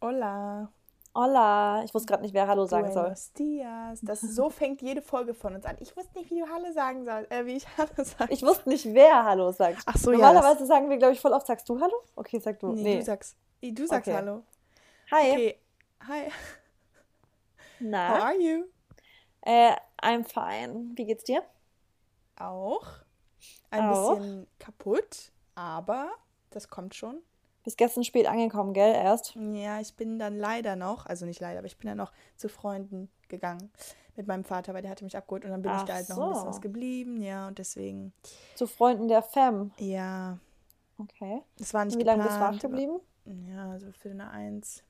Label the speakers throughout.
Speaker 1: Hola.
Speaker 2: Hola. Ich wusste gerade nicht, wer Hallo sagen soll.
Speaker 1: Dias. Das, so fängt jede Folge von uns an. Ich wusste nicht, wie du Hallo sagen sollst. Äh, wie ich Hallo sage.
Speaker 2: Ich wusste nicht, wer Hallo sagt.
Speaker 1: Ach so, ja.
Speaker 2: Normalerweise sagen wir, glaube ich, voll oft, sagst du Hallo? Okay, sag du.
Speaker 1: Nee,
Speaker 2: Nee.
Speaker 1: du sagst, du sagst
Speaker 2: Okay.
Speaker 1: Hallo.
Speaker 2: Hi.
Speaker 1: Okay. Hi. How
Speaker 2: Na?
Speaker 1: are you?
Speaker 2: Äh, I'm fine. Wie geht's dir?
Speaker 1: Auch. Ein
Speaker 2: Auch.
Speaker 1: bisschen kaputt, aber das kommt schon.
Speaker 2: Bist gestern spät angekommen, gell? Erst.
Speaker 1: Ja, ich bin dann leider noch, also nicht leider, aber ich bin dann noch zu Freunden gegangen mit meinem Vater, weil der hatte mich abgeholt und dann bin ich
Speaker 2: Ach
Speaker 1: da halt noch ein bisschen
Speaker 2: so.
Speaker 1: was geblieben, ja, und deswegen,
Speaker 2: Zu Freunden der Fam.
Speaker 1: ja,
Speaker 2: Okay.
Speaker 1: es war nicht
Speaker 2: Und wie lange bist du wach
Speaker 1: geplant,
Speaker 2: geblieben?
Speaker 1: Ja, so für eine Eins.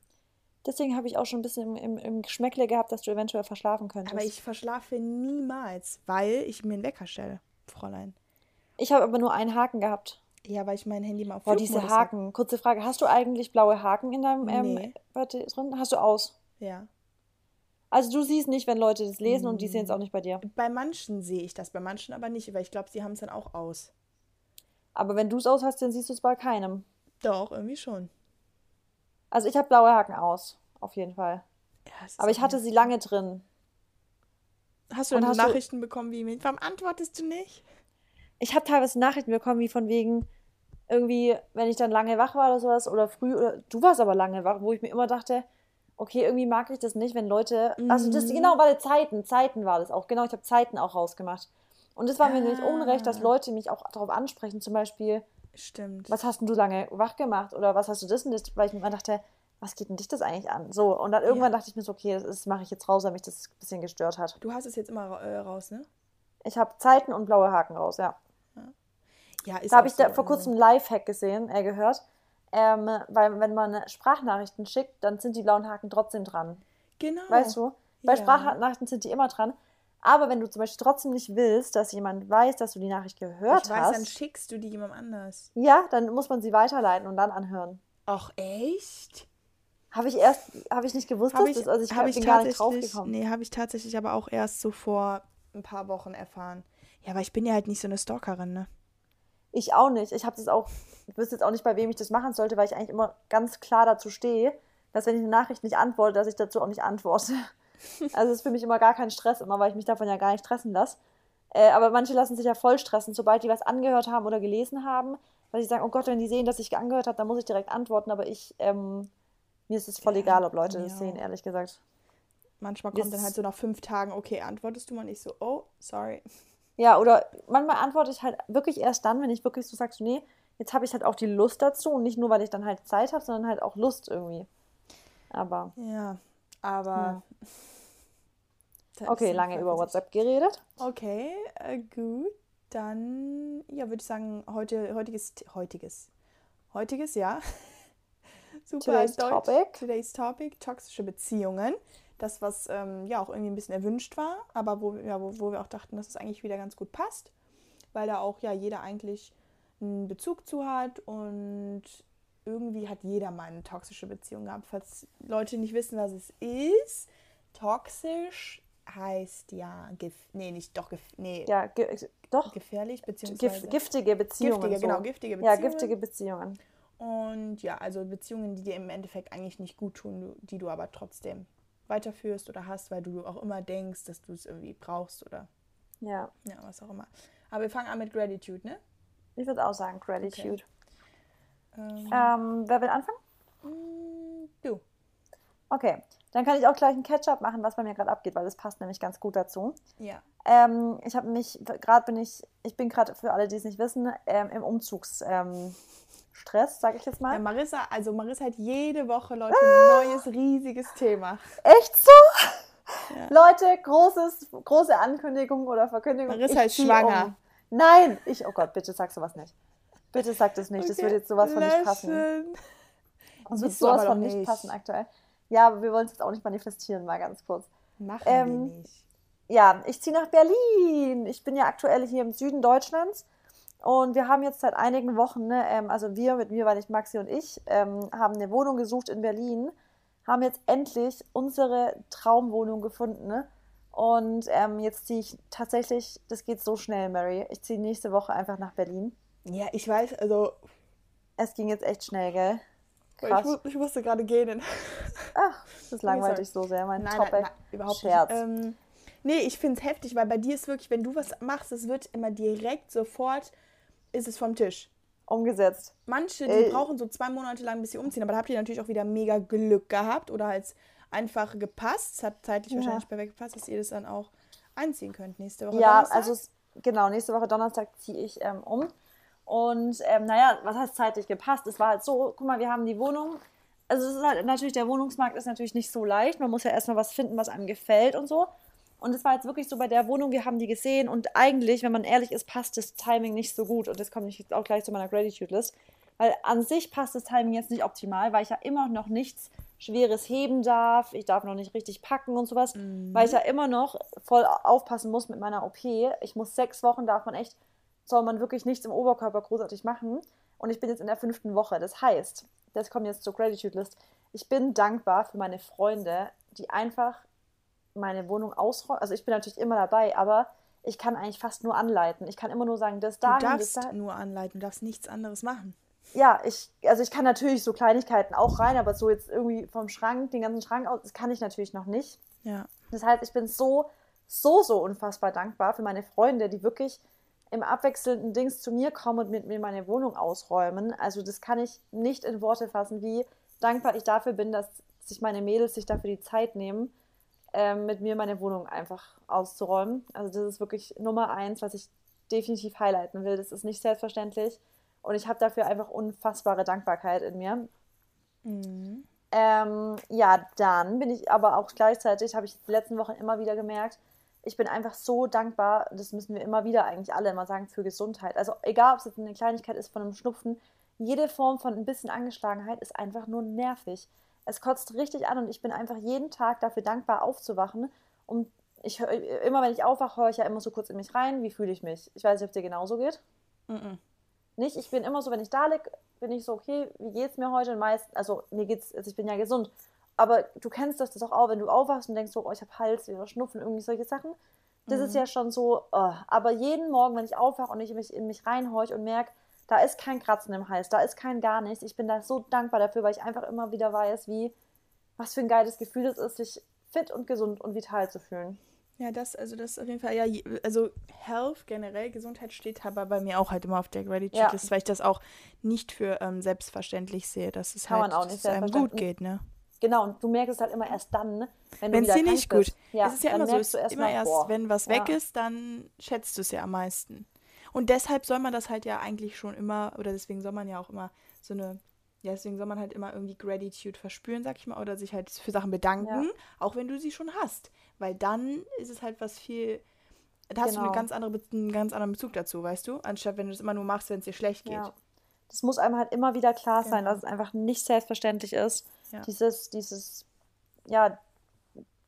Speaker 2: Deswegen habe ich auch schon ein bisschen im, im, im Geschmäckle gehabt, dass du eventuell verschlafen könntest.
Speaker 1: Aber ich verschlafe niemals, weil ich mir einen Wecker stelle, Fräulein.
Speaker 2: Ich habe aber nur einen Haken gehabt.
Speaker 1: Ja, weil ich mein Handy mal auf
Speaker 2: Boah, diese
Speaker 1: Flugmodus hab.
Speaker 2: Haken. Kurze Frage. Hast du eigentlich blaue Haken in deinem ähm,
Speaker 1: Nee.
Speaker 2: warte, drin? Hast du aus?
Speaker 1: Ja.
Speaker 2: Also du siehst nicht, wenn Leute das lesen und die sehen
Speaker 1: Mm.
Speaker 2: es auch nicht bei dir.
Speaker 1: Bei manchen sehe ich das, bei manchen aber nicht, weil ich glaube, sie haben es dann auch aus.
Speaker 2: Aber wenn du es aus hast, dann siehst du es bei keinem.
Speaker 1: Doch, irgendwie schon.
Speaker 2: Also ich habe blaue Haken aus, auf jeden Fall.
Speaker 1: Ja,
Speaker 2: Aber ich hatte sie lange drin.
Speaker 1: Hast du dann
Speaker 2: hast du-
Speaker 1: Nachrichten bekommen wie warum antwortest du nicht?
Speaker 2: Ich habe teilweise Nachrichten bekommen, wie von wegen irgendwie, wenn ich dann lange wach war oder sowas oder früh oder du warst aber lange wach, wo ich mir immer dachte, okay, irgendwie mag ich das nicht, wenn Leute, also das
Speaker 1: Mhm.
Speaker 2: genau, war Zeiten, Zeiten war das auch, genau, ich habe Zeiten auch rausgemacht. Und es war mir nicht
Speaker 1: Ah.
Speaker 2: unrecht, dass Leute mich auch darauf ansprechen, zum Beispiel,
Speaker 1: Stimmt.
Speaker 2: was hast denn du lange wach gemacht oder was hast du das und das, weil ich mir immer dachte, was geht denn dich das eigentlich an? So, und dann irgendwann dachte ich mir so, okay, das ist- mache ich jetzt raus, weil mich das ein bisschen gestört hat.
Speaker 1: Du hast es jetzt immer äh, raus, ne?
Speaker 2: Ich habe Zeiten und blaue Haken raus, ja.
Speaker 1: Ja, ist
Speaker 2: Da habe ich da
Speaker 1: so,
Speaker 2: vor
Speaker 1: also-
Speaker 2: kurzem einen Lifehack gesehen, äh, gehört. Ähm, weil wenn man Sprachnachrichten schickt, dann sind die blauen Haken trotzdem dran.
Speaker 1: Genau.
Speaker 2: Weißt du? Bei
Speaker 1: Ja.
Speaker 2: Sprachnachrichten sind die immer dran. Aber wenn du zum Beispiel trotzdem nicht willst, dass jemand weiß, dass du die Nachricht gehört
Speaker 1: Ich weiß,
Speaker 2: hast,
Speaker 1: dann schickst du die jemandem anders.
Speaker 2: ja, dann muss man sie weiterleiten und dann anhören.
Speaker 1: Ach, echt?
Speaker 2: Habe ich erst, habe ich nicht gewusst,
Speaker 1: Habe
Speaker 2: dass
Speaker 1: ich,
Speaker 2: das, also ich
Speaker 1: hab
Speaker 2: bin
Speaker 1: ich
Speaker 2: gar nicht draufgekommen.
Speaker 1: nee, habe ich tatsächlich aber auch erst so vor ein paar Wochen erfahren. Ja, aber ich bin ja halt nicht so eine Stalkerin, ne?
Speaker 2: Ich auch nicht. Ich habe das auch, ich wüsste jetzt auch nicht, bei wem ich das machen sollte, weil ich eigentlich immer ganz klar dazu stehe, dass wenn ich eine Nachricht nicht antworte, dass ich dazu auch nicht antworte. Also es ist für mich immer gar kein Stress, immer weil ich mich davon ja gar nicht stressen lasse. Äh, aber manche lassen sich ja voll stressen, sobald die was angehört haben oder gelesen haben, weil sie sagen, oh Gott, wenn die sehen, dass ich angehört habe, dann muss ich direkt antworten. Aber ich, ähm, mir ist es voll
Speaker 1: Ja,
Speaker 2: egal, ob Leute das
Speaker 1: mir
Speaker 2: sehen, ehrlich gesagt.
Speaker 1: Manchmal kommt dann
Speaker 2: ist-
Speaker 1: halt so nach fünf Tagen, okay, antwortest du mal nicht so, oh, sorry.
Speaker 2: Ja, oder manchmal antworte ich halt wirklich erst dann, wenn ich wirklich so sage, so, nee, jetzt habe ich halt auch die Lust dazu und nicht nur, weil ich dann halt Zeit habe, sondern halt auch Lust irgendwie. Aber
Speaker 1: Ja, aber. ist
Speaker 2: okay, lange über WhatsApp geredet.
Speaker 1: Okay, äh, gut. Dann, ja, würde ich sagen, heute, heutiges, heutiges, heutiges, ja. Super,
Speaker 2: Today's
Speaker 1: Deutsch.
Speaker 2: topic.
Speaker 1: Today's Topic, toxische Beziehungen. Das, was ähm, ja auch irgendwie ein bisschen erwünscht war, aber wo, ja, wo, wo wir auch dachten, dass es eigentlich wieder ganz gut passt, weil da auch ja jeder eigentlich einen Bezug zu hat und irgendwie hat jeder mal eine toxische Beziehung gehabt. Falls Leute nicht wissen, was es ist, toxisch heißt ja, gif nee, nicht doch, gif nee,
Speaker 2: Ja, ge doch.
Speaker 1: gefährlich,
Speaker 2: Gif
Speaker 1: beziehungsweise
Speaker 2: giftige Beziehungen.
Speaker 1: giftige,
Speaker 2: so.
Speaker 1: genau, giftige
Speaker 2: Ja,
Speaker 1: Beziehungen.
Speaker 2: giftige Beziehungen.
Speaker 1: Und ja, also Beziehungen, die dir im Endeffekt eigentlich nicht gut tun, die du aber trotzdem weiterführst oder hast, weil du auch immer denkst, dass du es irgendwie brauchst oder
Speaker 2: Ja.
Speaker 1: ja, was auch immer. Aber wir fangen an mit Gratitude, ne?
Speaker 2: Ich würde auch sagen, Gratitude.
Speaker 1: Ähm,
Speaker 2: Ähm, wer will anfangen?
Speaker 1: mm, du.
Speaker 2: Okay, dann kann ich auch gleich einen Catch-up machen, was bei mir gerade abgeht, weil das passt nämlich ganz gut dazu.
Speaker 1: Ja.
Speaker 2: Ähm, ich habe mich, gerade bin ich, ich bin gerade für alle, die es nicht wissen, ähm, im Umzugsstress, ähm, Stress, sage ich jetzt mal.
Speaker 1: ja. Marissa, also Marissa hat jede Woche, Leute, ein neues, riesiges Thema.
Speaker 2: Echt so?
Speaker 1: Ja.
Speaker 2: Leute, großes, große Ankündigung oder Verkündigung.
Speaker 1: Marissa
Speaker 2: ich
Speaker 1: ist schwanger.
Speaker 2: Um. Nein, ich, oh Gott, bitte sag sowas nicht. Bitte sag das nicht, das
Speaker 1: Okay,
Speaker 2: würde jetzt sowas von nicht passen. Das wird sowas von nicht
Speaker 1: nicht.
Speaker 2: passen aktuell. Ja, aber wir wollen es jetzt auch nicht manifestieren, mal ganz kurz.
Speaker 1: Machen
Speaker 2: Ähm,
Speaker 1: wir nicht.
Speaker 2: Ja, ich ziehe nach Berlin. Ich bin ja aktuell hier im Süden Deutschlands. Und wir haben jetzt seit einigen Wochen, ne, ähm, also wir, mit mir, weil ich Maxi und ich, ähm, haben eine Wohnung gesucht in Berlin, haben jetzt endlich unsere Traumwohnung gefunden. Ne? Und ähm, jetzt ziehe ich tatsächlich, das geht so schnell, Mary. Ich ziehe nächste Woche einfach nach Berlin.
Speaker 1: Ja, ich weiß, also
Speaker 2: Es ging jetzt echt schnell, gell?
Speaker 1: Ich, ich, musste gerade gehen.
Speaker 2: Ach, das langweilt dich so sehr, mein
Speaker 1: nein,
Speaker 2: Topic.
Speaker 1: Nein, nein, überhaupt Scherz. nicht. Ähm, nee, ich finde es heftig, weil bei dir ist wirklich, wenn du was machst, es wird immer direkt sofort, ist es vom Tisch.
Speaker 2: Umgesetzt.
Speaker 1: Manche, die Ey. brauchen so zwei Monate lang, bis sie umziehen, aber da habt ihr natürlich auch wieder mega Glück gehabt oder halt einfach gepasst. Es hat zeitlich ja. wahrscheinlich perfekt gepasst, dass ihr das dann auch einziehen könnt nächste Woche.
Speaker 2: Ja, Donnerstag. also genau, nächste Woche Donnerstag ziehe ich ähm, um. Und ähm, naja, was heißt zeitlich gepasst? Es war halt so, guck mal, wir haben die Wohnung. Also es ist halt natürlich, der Wohnungsmarkt ist natürlich nicht so leicht. Man muss ja erstmal was finden, was einem gefällt und so. Und es war jetzt wirklich so bei der Wohnung, wir haben die gesehen und eigentlich, wenn man ehrlich ist, passt das Timing nicht so gut. Und das kommt jetzt auch gleich zu meiner Gratitude-List. Weil an sich passt das Timing jetzt nicht optimal, weil ich ja immer noch nichts Schweres heben darf. Ich darf noch nicht richtig packen und sowas. Mhm. Weil ich ja immer noch voll aufpassen muss mit meiner OP. Ich muss sechs Wochen, darf man echt, soll man wirklich nichts im Oberkörper großartig machen. Und ich bin jetzt in der fünften Woche. Das heißt, das kommt jetzt zur Gratitude List. Ich bin dankbar für meine Freunde, die einfach meine Wohnung ausräumen. Also ich bin natürlich immer dabei, aber ich kann eigentlich fast nur anleiten. Ich kann immer nur sagen, das da.
Speaker 1: Du darfst das da. nur anleiten, du darfst nichts anderes machen
Speaker 2: ja, ich, also ich kann natürlich so Kleinigkeiten auch rein, aber so jetzt irgendwie vom Schrank, den ganzen Schrank aus, das kann ich natürlich noch nicht.
Speaker 1: Ja.
Speaker 2: Das heißt, ich bin so, so, so unfassbar dankbar für meine Freunde, die wirklich im abwechselnden Dings zu mir kommen und mit mir meine Wohnung ausräumen. Also das kann ich nicht in Worte fassen, wie dankbar ich dafür bin, dass sich meine Mädels sich dafür die Zeit nehmen, ähm, mit mir meine Wohnung einfach auszuräumen. Also das ist wirklich Nummer eins, was ich definitiv highlighten will. Das ist nicht selbstverständlich. Und ich habe dafür einfach unfassbare Dankbarkeit in mir. Mhm. Ähm, ja, dann bin ich aber auch gleichzeitig, habe ich die letzten Wochen immer wieder gemerkt, ich bin einfach so dankbar, das müssen wir immer wieder eigentlich alle immer sagen, für Gesundheit. Also egal, ob es jetzt eine Kleinigkeit ist von einem Schnupfen, jede Form von ein bisschen Angeschlagenheit ist einfach nur nervig. Es kotzt richtig an und ich bin einfach jeden Tag dafür dankbar aufzuwachen. Und ich immer wenn ich aufwache, höre ich ja immer so kurz in mich rein, wie fühle ich mich. Ich weiß nicht, ob es dir genauso geht. Mhm nicht. Ich bin immer so, wenn ich da liege, bin ich so, okay, wie geht's mir heute? Und meist, also mir geht's, also ich bin ja gesund. Aber du kennst das, das auch, auch wenn du aufwachst und denkst so, oh, ich habe Hals oder Schnupfen, irgendwie solche Sachen. Das mhm. ist ja schon so, oh. aber jeden Morgen, wenn ich aufwache und ich mich in mich reinhorche und merke, da ist kein Kratzen im Hals, da ist kein gar nichts. Ich bin da so dankbar dafür, weil ich einfach immer wieder weiß, wie, was für ein geiles Gefühl es ist, sich fit und gesund und vital zu fühlen.
Speaker 1: Ja, das, also das ist auf jeden Fall, ja, also Health generell, Gesundheit steht aber bei mir auch halt immer auf der Gratitude-List, ja. weil ich das auch nicht für ähm, selbstverständlich sehe, dass es Kann halt auch nicht dass einem gut geht, ne?
Speaker 2: Genau, und du merkst es halt immer erst dann, ne,
Speaker 1: wenn Wenn's du wieder dir nicht gut. Ja, es ist ja immer so, es ist immer erst, boah. wenn was weg ja. ist, dann schätzt du es ja am meisten. Und deshalb soll man das halt ja eigentlich schon immer, oder deswegen soll man ja auch immer so eine ja, deswegen soll man halt immer irgendwie Gratitude verspüren, sag ich mal, oder sich halt für Sachen bedanken, ja. auch wenn du sie schon hast. Weil dann ist es halt was viel. Da hast genau. du eine genau. ganz andere, einen ganz anderen Bezug dazu, weißt du? Anstatt wenn du es immer nur machst, wenn es dir schlecht geht. Ja.
Speaker 2: Das muss einem halt immer wieder klar sein, genau. dass es einfach nicht selbstverständlich ist, ja. dieses, dieses, ja,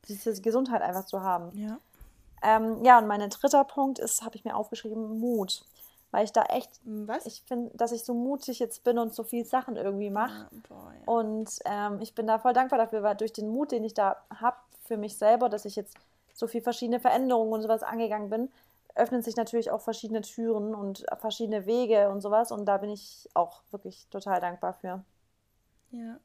Speaker 2: diese Gesundheit einfach zu haben.
Speaker 1: Ja.
Speaker 2: Ähm, ja, und mein dritter Punkt ist, habe ich mir aufgeschrieben, Mut weil ich da echt,
Speaker 1: hm, Was?
Speaker 2: ich finde, dass ich so mutig jetzt bin und so viele Sachen irgendwie mache. Ja, ja. Und ähm, ich bin da voll dankbar dafür, weil durch den Mut, den ich da habe für mich selber, dass ich jetzt so viele verschiedene Veränderungen und sowas angegangen bin, öffnen sich natürlich auch verschiedene Türen und verschiedene Wege und sowas. Und da bin ich auch wirklich total dankbar für.
Speaker 1: Ja.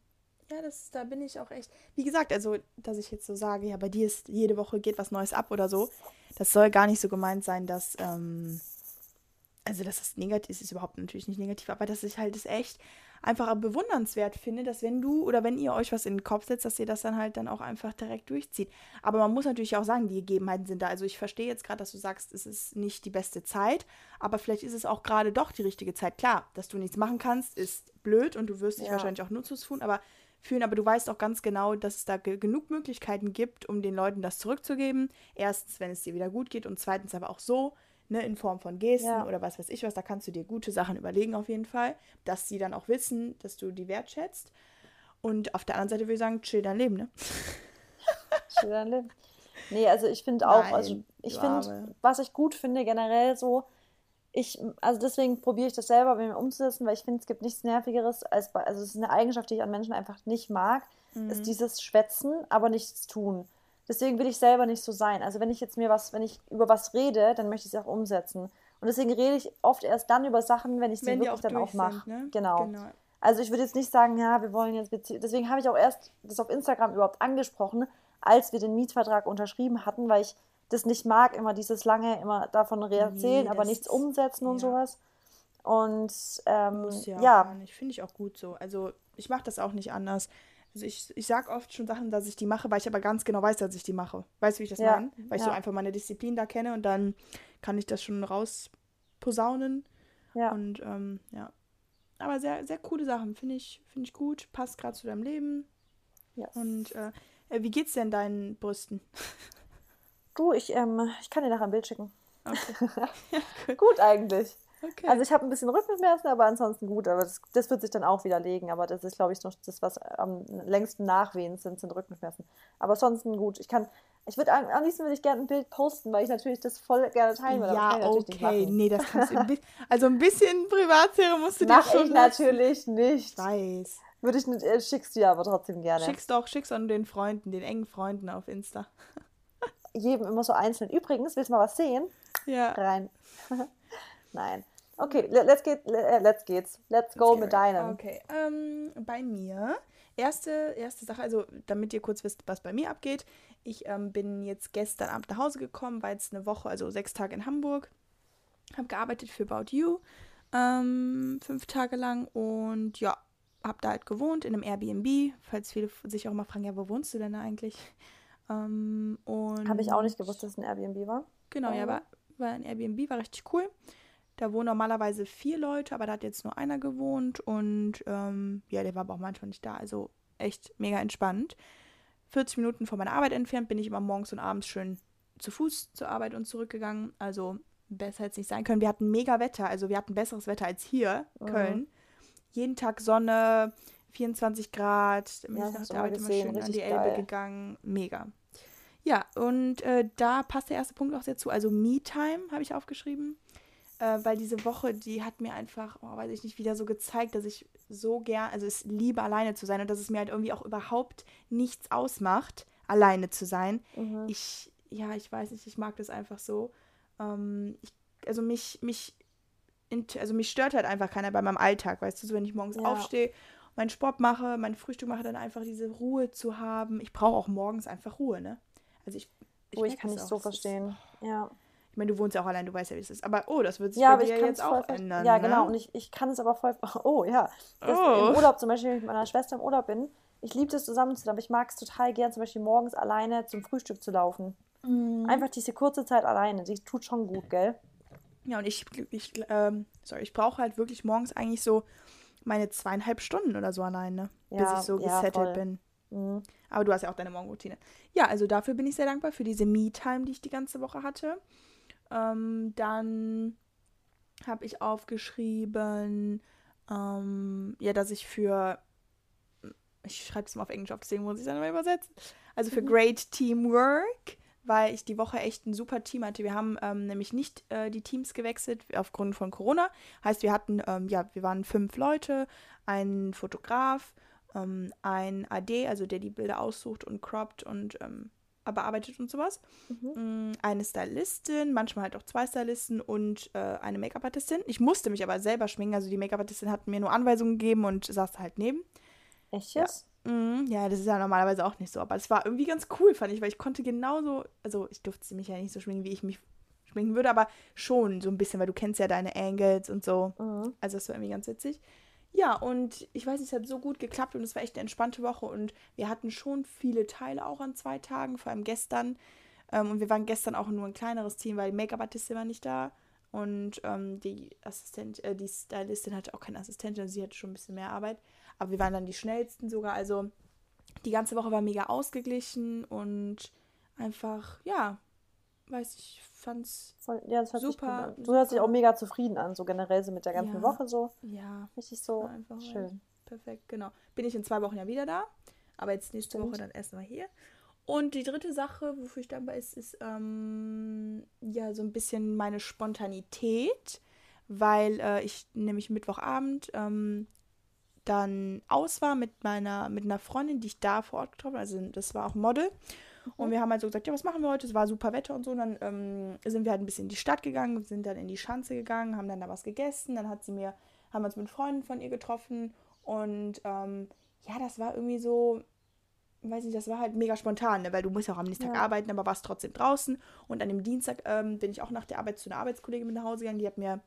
Speaker 1: Ja, das, da bin ich auch echt. Wie gesagt, also, dass ich jetzt so sage, ja, bei dir ist jede Woche geht was Neues ab oder so, das soll gar nicht so gemeint sein, dass, ähm, also dass das negativ ist, ist überhaupt natürlich nicht negativ, aber dass ich halt es echt einfach bewundernswert finde, dass wenn du oder wenn ihr euch was in den Kopf setzt, dass ihr das dann halt dann auch einfach direkt durchzieht. Aber man muss natürlich auch sagen, die Gegebenheiten sind da. Also ich verstehe jetzt gerade, dass du sagst, es ist nicht die beste Zeit, aber vielleicht ist es auch gerade doch die richtige Zeit. Klar, dass du nichts machen kannst, ist blöd und du wirst dich ja. wahrscheinlich auch nutzlos fühlen, aber fühlen, aber du weißt auch ganz genau, dass es da genug Möglichkeiten gibt, um den Leuten das zurückzugeben. Erstens, wenn es dir wieder gut geht und zweitens aber auch so, ne, in Form von Gesten ja. oder was weiß ich was, da kannst du dir gute Sachen überlegen auf jeden Fall, dass sie dann auch wissen, dass du die wertschätzt. Und auf der anderen Seite würde ich sagen, chill dein Leben, ne?
Speaker 2: chill dein Leben. Nee, also ich finde auch, also ich finde, was ich gut finde generell so, ich, also deswegen probiere ich das selber bei mir umzusetzen, weil ich finde, es gibt nichts Nervigeres als bei, also es ist eine Eigenschaft, die ich an Menschen einfach nicht mag, mhm. ist dieses Schwätzen, aber nichts tun. Deswegen will ich selber nicht so sein. Also wenn ich jetzt mir was, wenn ich über was rede, dann möchte ich es auch umsetzen. Und deswegen rede ich oft erst dann über Sachen, wenn ich sie wenn wirklich auch dann auch mache. Ne? Genau. genau. Also ich würde jetzt nicht sagen, ja, wir wollen jetzt Beziehung. Deswegen habe ich auch erst das auf Instagram überhaupt angesprochen, als wir den Mietvertrag unterschrieben hatten, weil ich das nicht mag, immer dieses lange, immer davon erzählen,
Speaker 1: Nee,
Speaker 2: aber nichts umsetzen und
Speaker 1: ja.
Speaker 2: sowas. Und ähm,
Speaker 1: Muss ja,
Speaker 2: ja.
Speaker 1: Finde ich auch gut so. Also ich mache das auch nicht anders. Also ich, ich sage oft schon Sachen, dass ich die mache, weil ich aber ganz genau weiß, dass ich die mache. Weißt du, wie ich das
Speaker 2: Ja,
Speaker 1: meine? Weil ich so
Speaker 2: ja.
Speaker 1: einfach meine Disziplin da kenne und dann kann ich das schon rausposaunen.
Speaker 2: ja.
Speaker 1: Und ähm, ja. Aber sehr, sehr coole Sachen. Finde ich, finde ich gut. Passt gerade zu deinem Leben.
Speaker 2: Yes.
Speaker 1: Und äh, äh, wie geht's denn deinen Brüsten?
Speaker 2: du, ich, ähm, ich kann dir nachher ein Bild schicken.
Speaker 1: Okay.
Speaker 2: Gut eigentlich.
Speaker 1: okay.
Speaker 2: Also ich habe ein bisschen Rückenschmerzen, aber ansonsten gut. Aber das, das wird sich dann auch wieder legen. Aber das ist, glaube ich, noch das, was am längsten nachwehen sind, sind Rückenschmerzen. Aber ansonsten gut. Ich kann, ich würde am liebsten würde ich gerne ein Bild posten, weil ich natürlich das voll gerne teilen würde.
Speaker 1: ja, okay. Nee, das kannst du. ein Also ein bisschen Privatsphäre musst du dir
Speaker 2: Mach
Speaker 1: schon
Speaker 2: ich
Speaker 1: lassen.
Speaker 2: natürlich nicht.
Speaker 1: Ich weiß.
Speaker 2: Würde ich nicht, äh, schickst du ja aber trotzdem gerne.
Speaker 1: Schick's doch, schick's an den Freunden, den engen Freunden auf Insta.
Speaker 2: Jedem immer so einzeln. Übrigens, willst du mal was sehen?
Speaker 1: Ja.
Speaker 2: Rein. Nein. Okay, le- let's, get, le- äh, let's geht's. Let's go
Speaker 1: Okay,
Speaker 2: mit deinem.
Speaker 1: Okay, ähm, bei mir, erste, erste Sache, also damit ihr kurz wisst, was bei mir abgeht. Ich ähm, bin jetzt gestern Abend nach Hause gekommen, war jetzt eine Woche, also sechs Tage in Hamburg. Habe gearbeitet für About You, ähm, fünf Tage lang und ja, habe da halt gewohnt in einem Airbnb. Falls viele sich auch mal fragen, ja, wo wohnst du denn da eigentlich? Ähm,
Speaker 2: Habe ich auch nicht gewusst, dass es ein Airbnb war.
Speaker 1: Genau, ja, war, war ein Airbnb, war richtig cool. Da wohnen normalerweise vier Leute, aber da hat jetzt nur einer gewohnt und ähm, ja, der war aber auch manchmal nicht da. Also echt mega entspannt. 40 Minuten von meiner Arbeit entfernt bin ich immer morgens und abends schön zu Fuß zur Arbeit und zurückgegangen. Also besser hätte es nicht sein können. Wir hatten mega Wetter, also wir hatten besseres Wetter als hier,
Speaker 2: Mhm.
Speaker 1: Köln. Jeden Tag Sonne, 24 Grad. Dann bin
Speaker 2: Ja,
Speaker 1: ich nach der Arbeit immer schön an die Elbe
Speaker 2: geil.
Speaker 1: gegangen. Mega. Ja, und äh, da passt der erste Punkt auch sehr zu. Also Me-Time habe ich aufgeschrieben. Äh, weil diese Woche, die hat mir einfach, oh, weiß ich nicht, wieder so gezeigt, dass ich so gern, also es liebe, alleine zu sein und dass es mir halt irgendwie auch überhaupt nichts ausmacht, alleine zu sein.
Speaker 2: Mhm.
Speaker 1: Ich, ja, ich weiß nicht, ich mag das einfach so. Ähm, ich, also mich, mich, also mich stört halt einfach keiner bei meinem Alltag, weißt du, so wenn ich morgens
Speaker 2: Ja.
Speaker 1: aufstehe, meinen Sport mache, mein Frühstück mache, dann einfach diese Ruhe zu haben. Ich brauche auch morgens einfach Ruhe, ne? Also ich,
Speaker 2: Oh, ich kann nicht so
Speaker 1: das ist-
Speaker 2: verstehen. Ja.
Speaker 1: Ich meine, du wohnst ja auch allein, du weißt ja, wie es ist. Aber oh, das wird sich
Speaker 2: Ja,
Speaker 1: bei
Speaker 2: aber ich
Speaker 1: dir jetzt
Speaker 2: es
Speaker 1: auch
Speaker 2: verstehen.
Speaker 1: ändern.
Speaker 2: Ja,
Speaker 1: ne?
Speaker 2: genau. Und ich, ich kann es aber voll. Oh, ja. Das
Speaker 1: Oh.
Speaker 2: Im Urlaub zum Beispiel, wenn ich mit meiner Schwester im Urlaub bin, ich liebe das zusammen zu aber ich mag es total gern, zum Beispiel morgens alleine zum Frühstück zu laufen.
Speaker 1: Mhm.
Speaker 2: Einfach diese kurze Zeit alleine, die tut schon gut, gell?
Speaker 1: Ja, und ich, ich ähm, sorry, ich brauche halt wirklich morgens eigentlich so meine zweieinhalb Stunden oder so alleine, bis
Speaker 2: Ja,
Speaker 1: ich so
Speaker 2: ja,
Speaker 1: gesettelt
Speaker 2: voll.
Speaker 1: bin.
Speaker 2: Mhm.
Speaker 1: Aber du hast ja auch deine Morgenroutine. Ja, also dafür bin ich sehr dankbar für diese Me-Time, die ich die ganze Woche hatte. Ähm, dann habe ich aufgeschrieben, ähm, ja, dass ich für, ich schreibe es mal auf Englisch auf, deswegen muss ich es dann mal übersetzen. Also für Great Teamwork, weil ich die Woche echt ein super Team hatte. Wir haben ähm, nämlich nicht äh, die Teams gewechselt aufgrund von Corona. Heißt, wir hatten, ähm, ja, wir waren fünf Leute, ein Fotograf, ähm, ein AD, also der die Bilder aussucht und croppt und ähm, bearbeitet und sowas.
Speaker 2: Mhm.
Speaker 1: Mm, Eine Stylistin, manchmal halt auch zwei Stylisten und äh, eine Make-up-Artistin. Ich musste mich aber selber schminken, also die Make-up-Artistin hat mir nur Anweisungen gegeben und saß halt neben.
Speaker 2: Echt
Speaker 1: Ja.
Speaker 2: jetzt?
Speaker 1: Mhm, ja, das ist ja normalerweise auch nicht so, aber es war irgendwie ganz cool, fand ich, weil ich konnte genauso, also ich durfte mich ja nicht so schminken, wie ich mich schminken würde, aber schon so ein bisschen, weil du kennst ja deine Angles und so.
Speaker 2: Mhm.
Speaker 1: Also das war irgendwie ganz witzig. Ja, und ich weiß nicht, es hat so gut geklappt und es war echt eine entspannte Woche und wir hatten schon viele Teile auch an zwei Tagen, vor allem gestern. Ähm, und wir waren gestern auch nur ein kleineres Team, weil die Make-up-Artistin war nicht da und ähm, die Assistent, äh, die Stylistin hatte auch keine Assistentin, also sie hatte schon ein bisschen mehr Arbeit. Aber wir waren dann die schnellsten sogar. Also die ganze Woche war mega ausgeglichen und einfach, ja, weiß ich, fand's,
Speaker 2: Voll, ja, das sich
Speaker 1: Super,
Speaker 2: an. Du hörst dich auch mega zufrieden an, so generell so mit der ganzen
Speaker 1: Ja.
Speaker 2: Woche so.
Speaker 1: ja,
Speaker 2: Richtig so
Speaker 1: einfach
Speaker 2: schön.
Speaker 1: Perfekt, genau. Bin ich in zwei Wochen ja wieder da. Aber jetzt nächste
Speaker 2: Stimmt.
Speaker 1: Woche dann erstmal hier. Und die dritte Sache, wofür ich dankbar ist, ist ähm, ja so ein bisschen meine Spontanität, weil äh, ich nämlich Mittwochabend ähm, dann aus war mit meiner, mit einer Freundin, die ich da vor Ort getroffen habe. Also das war auch Model. Und wir haben halt so gesagt, ja, was machen wir heute? Es war super Wetter und so. Und dann ähm, sind wir halt ein bisschen in die Stadt gegangen, sind dann in die Schanze gegangen, haben dann da was gegessen. Dann hat sie mir, haben wir uns mit Freunden von ihr getroffen Und ähm, ja, das war irgendwie so, weiß nicht, das war halt mega spontan, ne? weil du musst ja auch am nächsten Tag
Speaker 2: Ja.
Speaker 1: arbeiten, aber warst trotzdem draußen. Und an dem Dienstag ähm, bin ich auch nach der Arbeit zu einer Arbeitskollegin mit nach Hause gegangen. Die hat mir,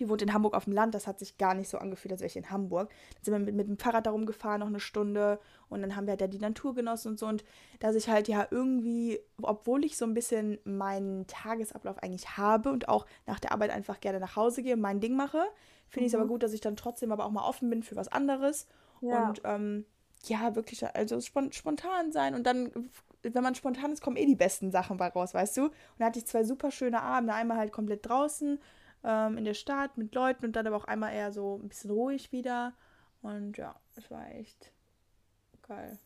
Speaker 1: die wohnt in Hamburg auf dem Land, das hat sich gar nicht so angefühlt, als wäre ich in Hamburg. Dann sind wir mit, mit dem Fahrrad da rumgefahren, noch eine Stunde. Und dann haben wir halt da die Natur genossen und so. Und dass ich halt ja irgendwie, obwohl ich so ein bisschen meinen Tagesablauf eigentlich habe und auch nach der Arbeit einfach gerne nach Hause gehe und mein Ding mache, finde ich es aber gut, dass ich dann trotzdem aber auch mal offen bin für was anderes.
Speaker 2: Ja.
Speaker 1: Und ähm, ja, wirklich, also spon spontan sein. Und dann, wenn man spontan ist, kommen eh die besten Sachen raus, weißt du? Und da hatte ich zwei super schöne Abende. Einmal halt komplett draußen ähm, in der Stadt mit Leuten und dann aber auch einmal eher so ein bisschen ruhig wieder. Und ja, es war echt geil.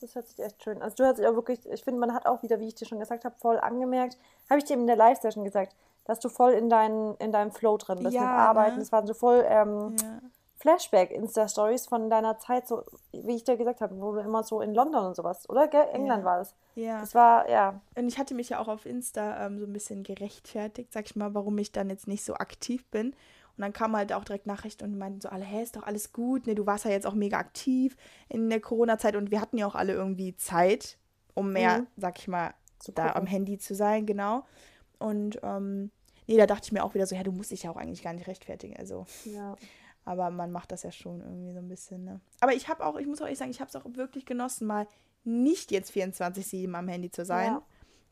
Speaker 2: Das hört sich echt schön. Also du hast dich auch wirklich, ich finde, man hat auch wieder, wie ich dir schon gesagt habe, voll angemerkt, habe ich dir in der Live-Session gesagt, dass du voll in, dein, in deinem Flow drin bist
Speaker 1: Ja,
Speaker 2: mit Arbeiten.
Speaker 1: ne?
Speaker 2: Das waren so voll ähm,
Speaker 1: Ja.
Speaker 2: Flashback-Insta-Stories von deiner Zeit, so wie ich dir gesagt habe, wo du immer so in London und sowas, oder? Gell? England
Speaker 1: Ja.
Speaker 2: war es.
Speaker 1: Ja.
Speaker 2: Das war, ja,
Speaker 1: Und ich hatte mich ja auch auf Insta ähm, so ein bisschen gerechtfertigt, sag ich mal, warum ich dann jetzt nicht so aktiv bin. Und dann kamen halt auch direkt Nachrichten und meinten so alle, hä, ist doch alles gut, ne, du warst ja jetzt auch mega aktiv in der Corona-Zeit und wir hatten ja auch alle irgendwie Zeit, um mehr,
Speaker 2: Mhm.
Speaker 1: sag ich mal,
Speaker 2: Zu
Speaker 1: da am Handy zu sein, genau. Und ähm, nee, da dachte ich mir auch wieder so, ja, du musst dich ja auch eigentlich gar nicht rechtfertigen, also.
Speaker 2: ja.
Speaker 1: Aber man macht das ja schon irgendwie so ein bisschen, ne? Aber ich habe auch, ich muss auch ehrlich sagen, ich habe es auch wirklich genossen, mal nicht jetzt 24-7 am Handy zu sein.
Speaker 2: Ja.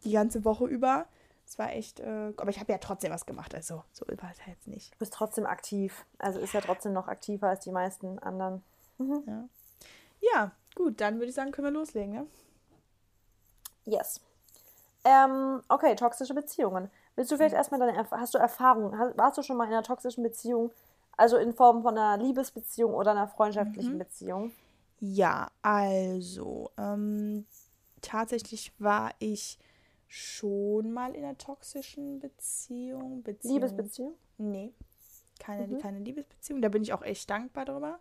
Speaker 1: Die ganze Woche über. Es war echt, äh, aber ich habe ja trotzdem was gemacht, also so war es jetzt nicht.
Speaker 2: Du bist trotzdem aktiv. Also ist ja trotzdem noch aktiver als die meisten anderen.
Speaker 1: Ja, gut, dann würde ich sagen, können wir loslegen, ne?
Speaker 2: Yes. Ähm, okay, toxische Beziehungen. Willst du vielleicht erstmal deine, hast du Erfahrungen, warst du schon mal in einer toxischen Beziehung, also in Form von einer Liebesbeziehung oder einer freundschaftlichen Beziehung?
Speaker 1: Ja, also, ähm, tatsächlich war ich schon mal in einer toxischen Beziehung. Beziehung
Speaker 2: Liebesbeziehung?
Speaker 1: Nee, keine,
Speaker 2: Mhm.
Speaker 1: keine Liebesbeziehung. Da bin ich auch echt dankbar drüber.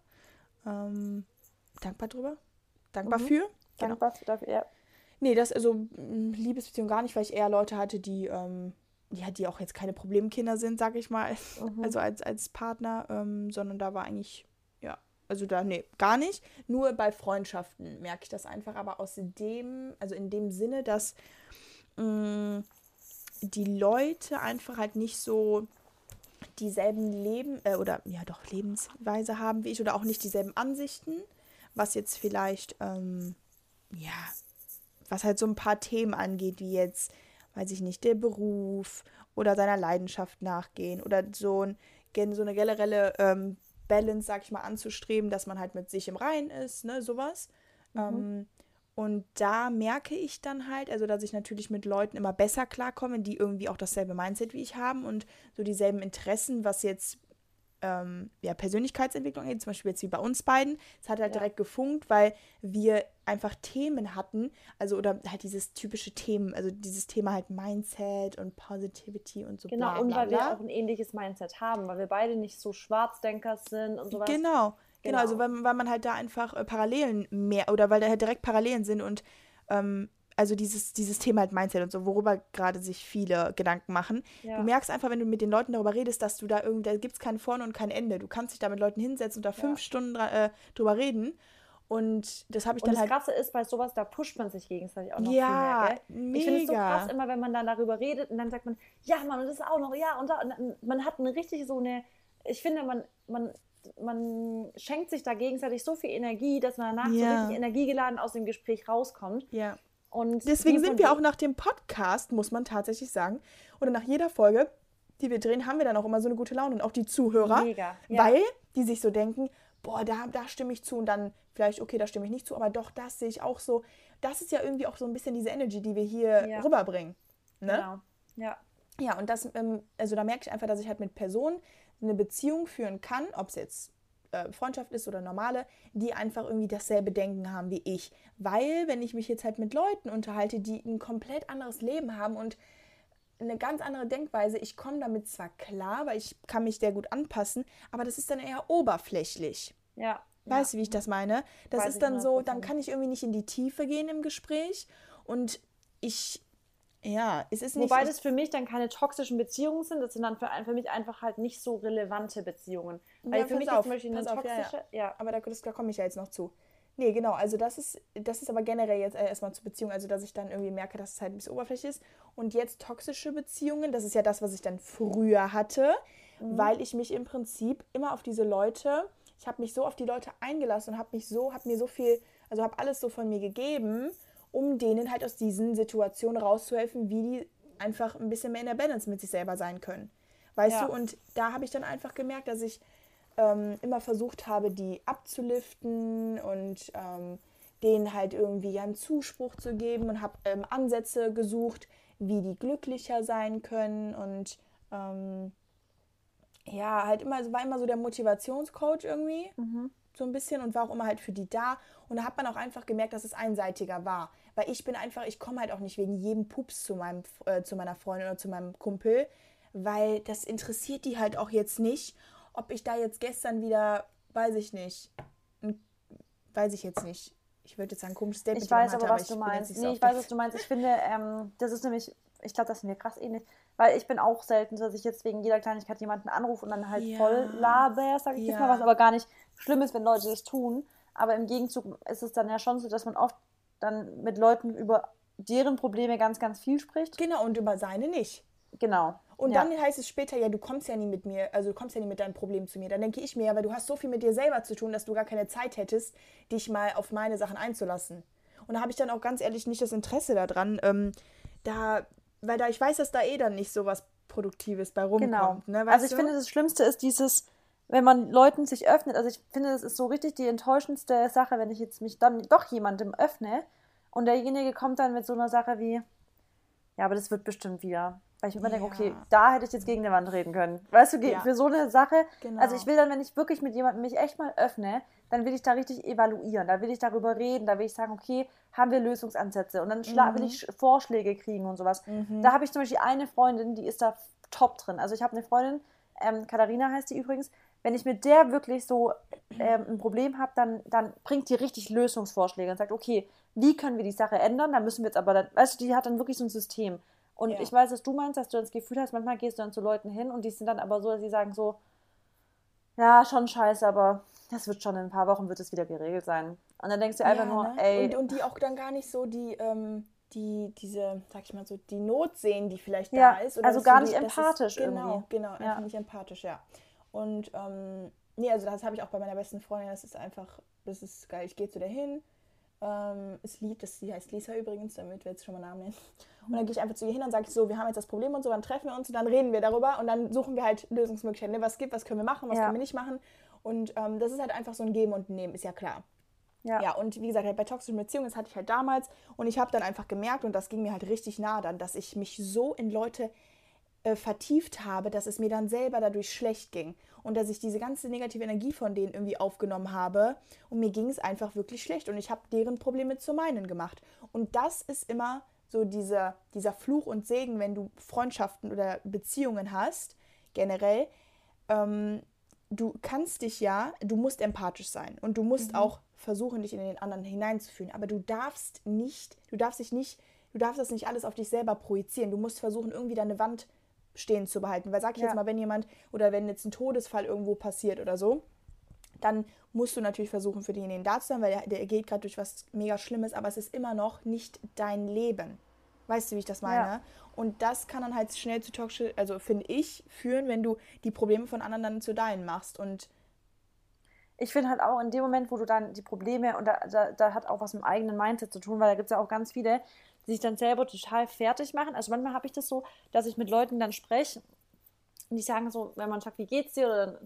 Speaker 1: Ähm, dankbar drüber? Dankbar
Speaker 2: Mhm.
Speaker 1: für? Genau.
Speaker 2: Dankbar dafür, ja.
Speaker 1: Nee, das also Liebesbeziehung gar nicht, weil ich eher Leute hatte, die, ähm, ja, die auch jetzt keine Problemkinder sind, sag ich mal,
Speaker 2: Mhm.
Speaker 1: also als, als Partner, ähm, sondern da war eigentlich, ja, also da, nee, gar nicht. Nur bei Freundschaften merke ich das einfach, aber aus dem, also in dem Sinne, dass mh, die Leute einfach halt nicht so dieselben Leben, äh, oder ja doch, Lebensweise haben wie ich oder auch nicht dieselben Ansichten, was jetzt vielleicht, ähm, ja, was halt so ein paar Themen angeht, wie jetzt, weiß ich nicht, der Beruf oder seiner Leidenschaft nachgehen oder so, ein, so eine generelle ähm, Balance, sag ich mal, anzustreben, dass man halt mit sich im Reinen ist, ne, sowas. Ähm, und da merke ich dann halt, also dass ich natürlich mit Leuten immer besser klarkomme, die irgendwie auch dasselbe Mindset wie ich haben und so dieselben Interessen, was jetzt ähm, ja, Persönlichkeitsentwicklung zum Beispiel jetzt wie bei uns beiden. Es hat halt
Speaker 2: Ja.
Speaker 1: direkt gefunkt, weil wir einfach Themen hatten, also oder halt dieses typische Themen, also dieses Thema halt Mindset und Positivity und so
Speaker 2: Genau,
Speaker 1: bla
Speaker 2: und
Speaker 1: bla
Speaker 2: weil wir auch ein ähnliches Mindset haben, weil wir beide nicht so Schwarzdenker sind und sowas.
Speaker 1: Genau, genau, also
Speaker 2: Genau.
Speaker 1: weil, weil man halt da einfach äh, Parallelen mehr oder weil da halt direkt Parallelen sind und ähm, also dieses, dieses Thema halt Mindset und so, worüber gerade sich viele Gedanken machen.
Speaker 2: Ja.
Speaker 1: Du merkst einfach, wenn du mit den Leuten darüber redest, dass du da irgendwie, da gibt es kein Vorne und kein Ende. Du kannst dich da mit Leuten hinsetzen und da fünf Stunden äh, drüber reden. Und das habe ich
Speaker 2: Und
Speaker 1: dann
Speaker 2: das
Speaker 1: halt.
Speaker 2: Krasse ist, bei sowas, da pusht man sich gegenseitig auch noch
Speaker 1: Ja,
Speaker 2: viel mehr, gell? Ich finde es so krass immer, wenn man dann darüber redet und dann sagt man, ja, Mann, und das ist auch noch, ja, und, da, und man hat eine richtig so eine, ich finde, man, man, man schenkt sich da gegenseitig so viel Energie, dass man danach so
Speaker 1: Ja.
Speaker 2: richtig energiegeladen aus dem Gespräch rauskommt.
Speaker 1: Ja.
Speaker 2: Und
Speaker 1: Deswegen sind wir auch nach dem Podcast, muss man tatsächlich sagen, oder nach jeder Folge, die wir drehen, haben wir dann auch immer so eine gute Laune und auch die Zuhörer,
Speaker 2: Mega, ja.
Speaker 1: weil die sich so denken, boah, da, da stimme ich zu und dann vielleicht, okay, da stimme ich nicht zu, aber doch, das sehe ich auch so. Das ist ja irgendwie auch so ein bisschen diese Energy, die wir hier
Speaker 2: Ja.
Speaker 1: rüberbringen. Ne?
Speaker 2: Genau. Ja.
Speaker 1: Ja, und das, ähm, also da merke ich einfach, dass ich halt mit Personen eine Beziehung führen kann, ob es jetzt äh, Freundschaft ist oder normale, die einfach irgendwie dasselbe Denken haben wie ich. Weil, wenn ich mich jetzt halt mit Leuten unterhalte, die ein komplett anderes Leben haben und eine ganz andere Denkweise, ich komme damit zwar klar, weil ich kann mich sehr gut anpassen, aber das ist dann eher oberflächlich.
Speaker 2: Ja.
Speaker 1: Weißt du, wie ich das meine? Das
Speaker 2: Weiß
Speaker 1: ist dann so, dann
Speaker 2: 100%.
Speaker 1: kann ich irgendwie nicht in die Tiefe gehen im Gespräch und ich, Ja, es ist nicht.
Speaker 2: Wobei das für mich dann keine toxischen Beziehungen sind, das sind dann für, für mich einfach halt nicht so relevante Beziehungen. Weil
Speaker 1: Ja,
Speaker 2: für
Speaker 1: pass
Speaker 2: mich
Speaker 1: auf,
Speaker 2: ist zum Beispiel eine
Speaker 1: auf, ja, ja.
Speaker 2: Ja,
Speaker 1: Aber da, das, da komme ich ja jetzt noch zu. Nee, genau, also das ist, das ist aber generell jetzt äh, erstmal zur Beziehung, also dass ich dann irgendwie merke, dass es halt ein bisschen oberflächlich ist. Und jetzt toxische Beziehungen, das ist ja das, was ich dann früher hatte, weil ich mich im Prinzip immer auf diese Leute, ich habe mich so auf die Leute eingelassen und habe mich so, habe mir so viel, also habe alles so von mir gegeben, um denen halt aus diesen Situationen rauszuhelfen, wie die einfach ein bisschen mehr in der Balance mit sich selber sein können. Weißt
Speaker 2: Ja.
Speaker 1: du, und da habe ich dann einfach gemerkt, dass ich ähm, immer versucht habe, die abzuliften und ähm, denen halt irgendwie einen Zuspruch zu geben und habe ähm, Ansätze gesucht, wie die glücklicher sein können und ähm, ja, halt immer, war immer so der Motivationscoach irgendwie, so ein bisschen und war auch immer halt für die da. Und da hat man auch einfach gemerkt, dass es einseitiger war. Weil ich bin einfach, ich komme halt auch nicht wegen jedem Pups zu, meinem, äh, zu meiner Freundin oder zu meinem Kumpel, weil das interessiert die halt auch jetzt nicht, ob ich da jetzt gestern wieder, weiß ich nicht, weiß ich jetzt nicht. Ich würde jetzt sagen, komisches Date
Speaker 2: ich weiß aber,
Speaker 1: hatte,
Speaker 2: was du
Speaker 1: bin jetzt
Speaker 2: meinst. Nee, ich weiß, was du meinst. Ich finde, ähm, das ist nämlich, ich glaube, das ist mir krass ähnlich. Weil ich bin auch selten, dass ich jetzt wegen jeder Kleinigkeit jemanden anrufe und dann halt
Speaker 1: Ja.
Speaker 2: voll laber, sag ich jetzt
Speaker 1: Ja.
Speaker 2: mal, was aber gar nicht schlimm ist, wenn Leute das tun. Aber im Gegenzug ist es dann ja schon so, dass man oft dann mit Leuten über deren Probleme ganz, ganz viel spricht.
Speaker 1: Genau, und über seine nicht.
Speaker 2: Genau.
Speaker 1: Und
Speaker 2: ja.
Speaker 1: dann heißt es später, ja, du kommst ja nie mit mir, also du kommst ja nie mit deinem Problem zu mir. Dann denke ich mir, ja, weil du hast so viel mit dir selber zu tun, dass du gar keine Zeit hättest, dich mal auf meine Sachen einzulassen. Und da habe ich dann auch ganz ehrlich nicht das Interesse daran, ähm, da, weil da ich weiß, dass da eh dann nicht so was Produktives bei rumkommt.
Speaker 2: Genau.
Speaker 1: Ne,
Speaker 2: also ich
Speaker 1: du?
Speaker 2: finde, das Schlimmste ist dieses, wenn man Leuten sich öffnet. Also ich finde, das ist so richtig die enttäuschendste Sache, wenn ich jetzt mich dann doch jemandem öffne und derjenige kommt dann mit so einer Sache wie, ja, aber das wird bestimmt wieder. Weil ich mir immer denke,
Speaker 1: Ja.
Speaker 2: okay, da hätte ich jetzt gegen eine Wand reden können. Weißt du,
Speaker 1: Ja.
Speaker 2: für so eine Sache.
Speaker 1: Genau.
Speaker 2: Also ich will dann, wenn ich wirklich mit jemandem mich echt mal öffne, dann will ich da richtig evaluieren. Da will ich darüber reden. Da will ich sagen, okay, haben wir Lösungsansätze? Und dann schla- will ich Sch- Vorschläge kriegen und sowas. Da habe ich zum Beispiel eine Freundin, die ist da top drin. Also ich habe eine Freundin, ähm, Katharina heißt die übrigens. Wenn ich mit der wirklich so ähm, ein Problem habe, dann, dann bringt die richtig Lösungsvorschläge und sagt, okay, wie können wir die Sache ändern? Da müssen wir jetzt aber dann, weißt du, die hat dann wirklich so ein System. Und
Speaker 1: Ja.
Speaker 2: ich weiß, was du meinst, dass du das Gefühl hast, manchmal gehst du dann zu Leuten hin und die sind dann aber so, dass sie sagen so, ja, schon scheiße, aber das wird schon in ein paar Wochen wird es wieder geregelt sein. Und dann denkst du einfach
Speaker 1: Ja,
Speaker 2: nur,
Speaker 1: ne?
Speaker 2: ey,
Speaker 1: Und, und die auch dann gar nicht so die, ähm, die, diese, sag ich mal so, die Not sehen, die vielleicht
Speaker 2: Ja,
Speaker 1: da ist.
Speaker 2: also
Speaker 1: dass
Speaker 2: gar nicht
Speaker 1: die,
Speaker 2: empathisch
Speaker 1: Ist, genau,
Speaker 2: irgendwie.
Speaker 1: genau,
Speaker 2: Ja.
Speaker 1: einfach nicht empathisch, ja. Und, ähm, nee, also das habe ich auch bei meiner besten Freundin, das ist einfach, das ist geil. Ich gehe zu der hin, ähm, ist lieb, das, die heißt Lisa übrigens, damit wir jetzt schon mal Namen nennen. Und dann gehe ich einfach zu ihr hin und sage ich so, wir haben jetzt das Problem und so, dann treffen wir uns und dann reden wir darüber und dann suchen wir halt Lösungsmöglichkeiten. Ne? Was gibt, was können wir machen, was
Speaker 2: Ja.
Speaker 1: können wir nicht machen. Und ähm, das ist halt einfach so ein Geben und Nehmen, ist ja klar.
Speaker 2: ja.
Speaker 1: Ja, und wie gesagt, halt bei toxischen Beziehungen, das hatte ich halt damals. Und ich habe dann einfach gemerkt, und das ging mir halt richtig nah dann, dass ich mich so in Leute äh, vertieft habe, dass es mir dann selber dadurch schlecht ging. Und dass ich diese ganze negative Energie von denen irgendwie aufgenommen habe. Und mir ging es einfach wirklich schlecht. Und ich habe deren Probleme zu meinen gemacht. Und das ist immer so dieser, dieser Fluch und Segen, wenn du Freundschaften oder Beziehungen hast, generell. Ähm, du kannst dich ja, du musst empathisch sein und du musst auch versuchen, dich in den anderen hineinzufühlen. Aber du darfst nicht, du darfst dich nicht, du darfst das nicht alles auf dich selber projizieren. Du musst versuchen, irgendwie deine Wand stehen zu behalten. Weil sag ich
Speaker 2: Ja.
Speaker 1: jetzt mal, wenn jemand oder wenn jetzt ein Todesfall irgendwo passiert oder so, dann musst du natürlich versuchen, für denjenigen da zu sein, weil der, der geht gerade durch was mega Schlimmes, aber es ist immer noch nicht dein Leben. Weißt du, wie ich das meine?
Speaker 2: Ja.
Speaker 1: Und das kann dann halt schnell zu toxisch, also finde ich, führen, wenn du die Probleme von anderen dann zu deinen machst. Und
Speaker 2: ich finde halt auch in dem Moment, wo du dann die Probleme, und da, da, da hat auch was mit dem eigenen Mindset zu tun, weil da gibt es ja auch ganz viele, die sich dann selber total fertig machen. Also manchmal habe ich das so, dass ich mit Leuten dann spreche und die sagen so, wenn man sagt, wie geht's dir oder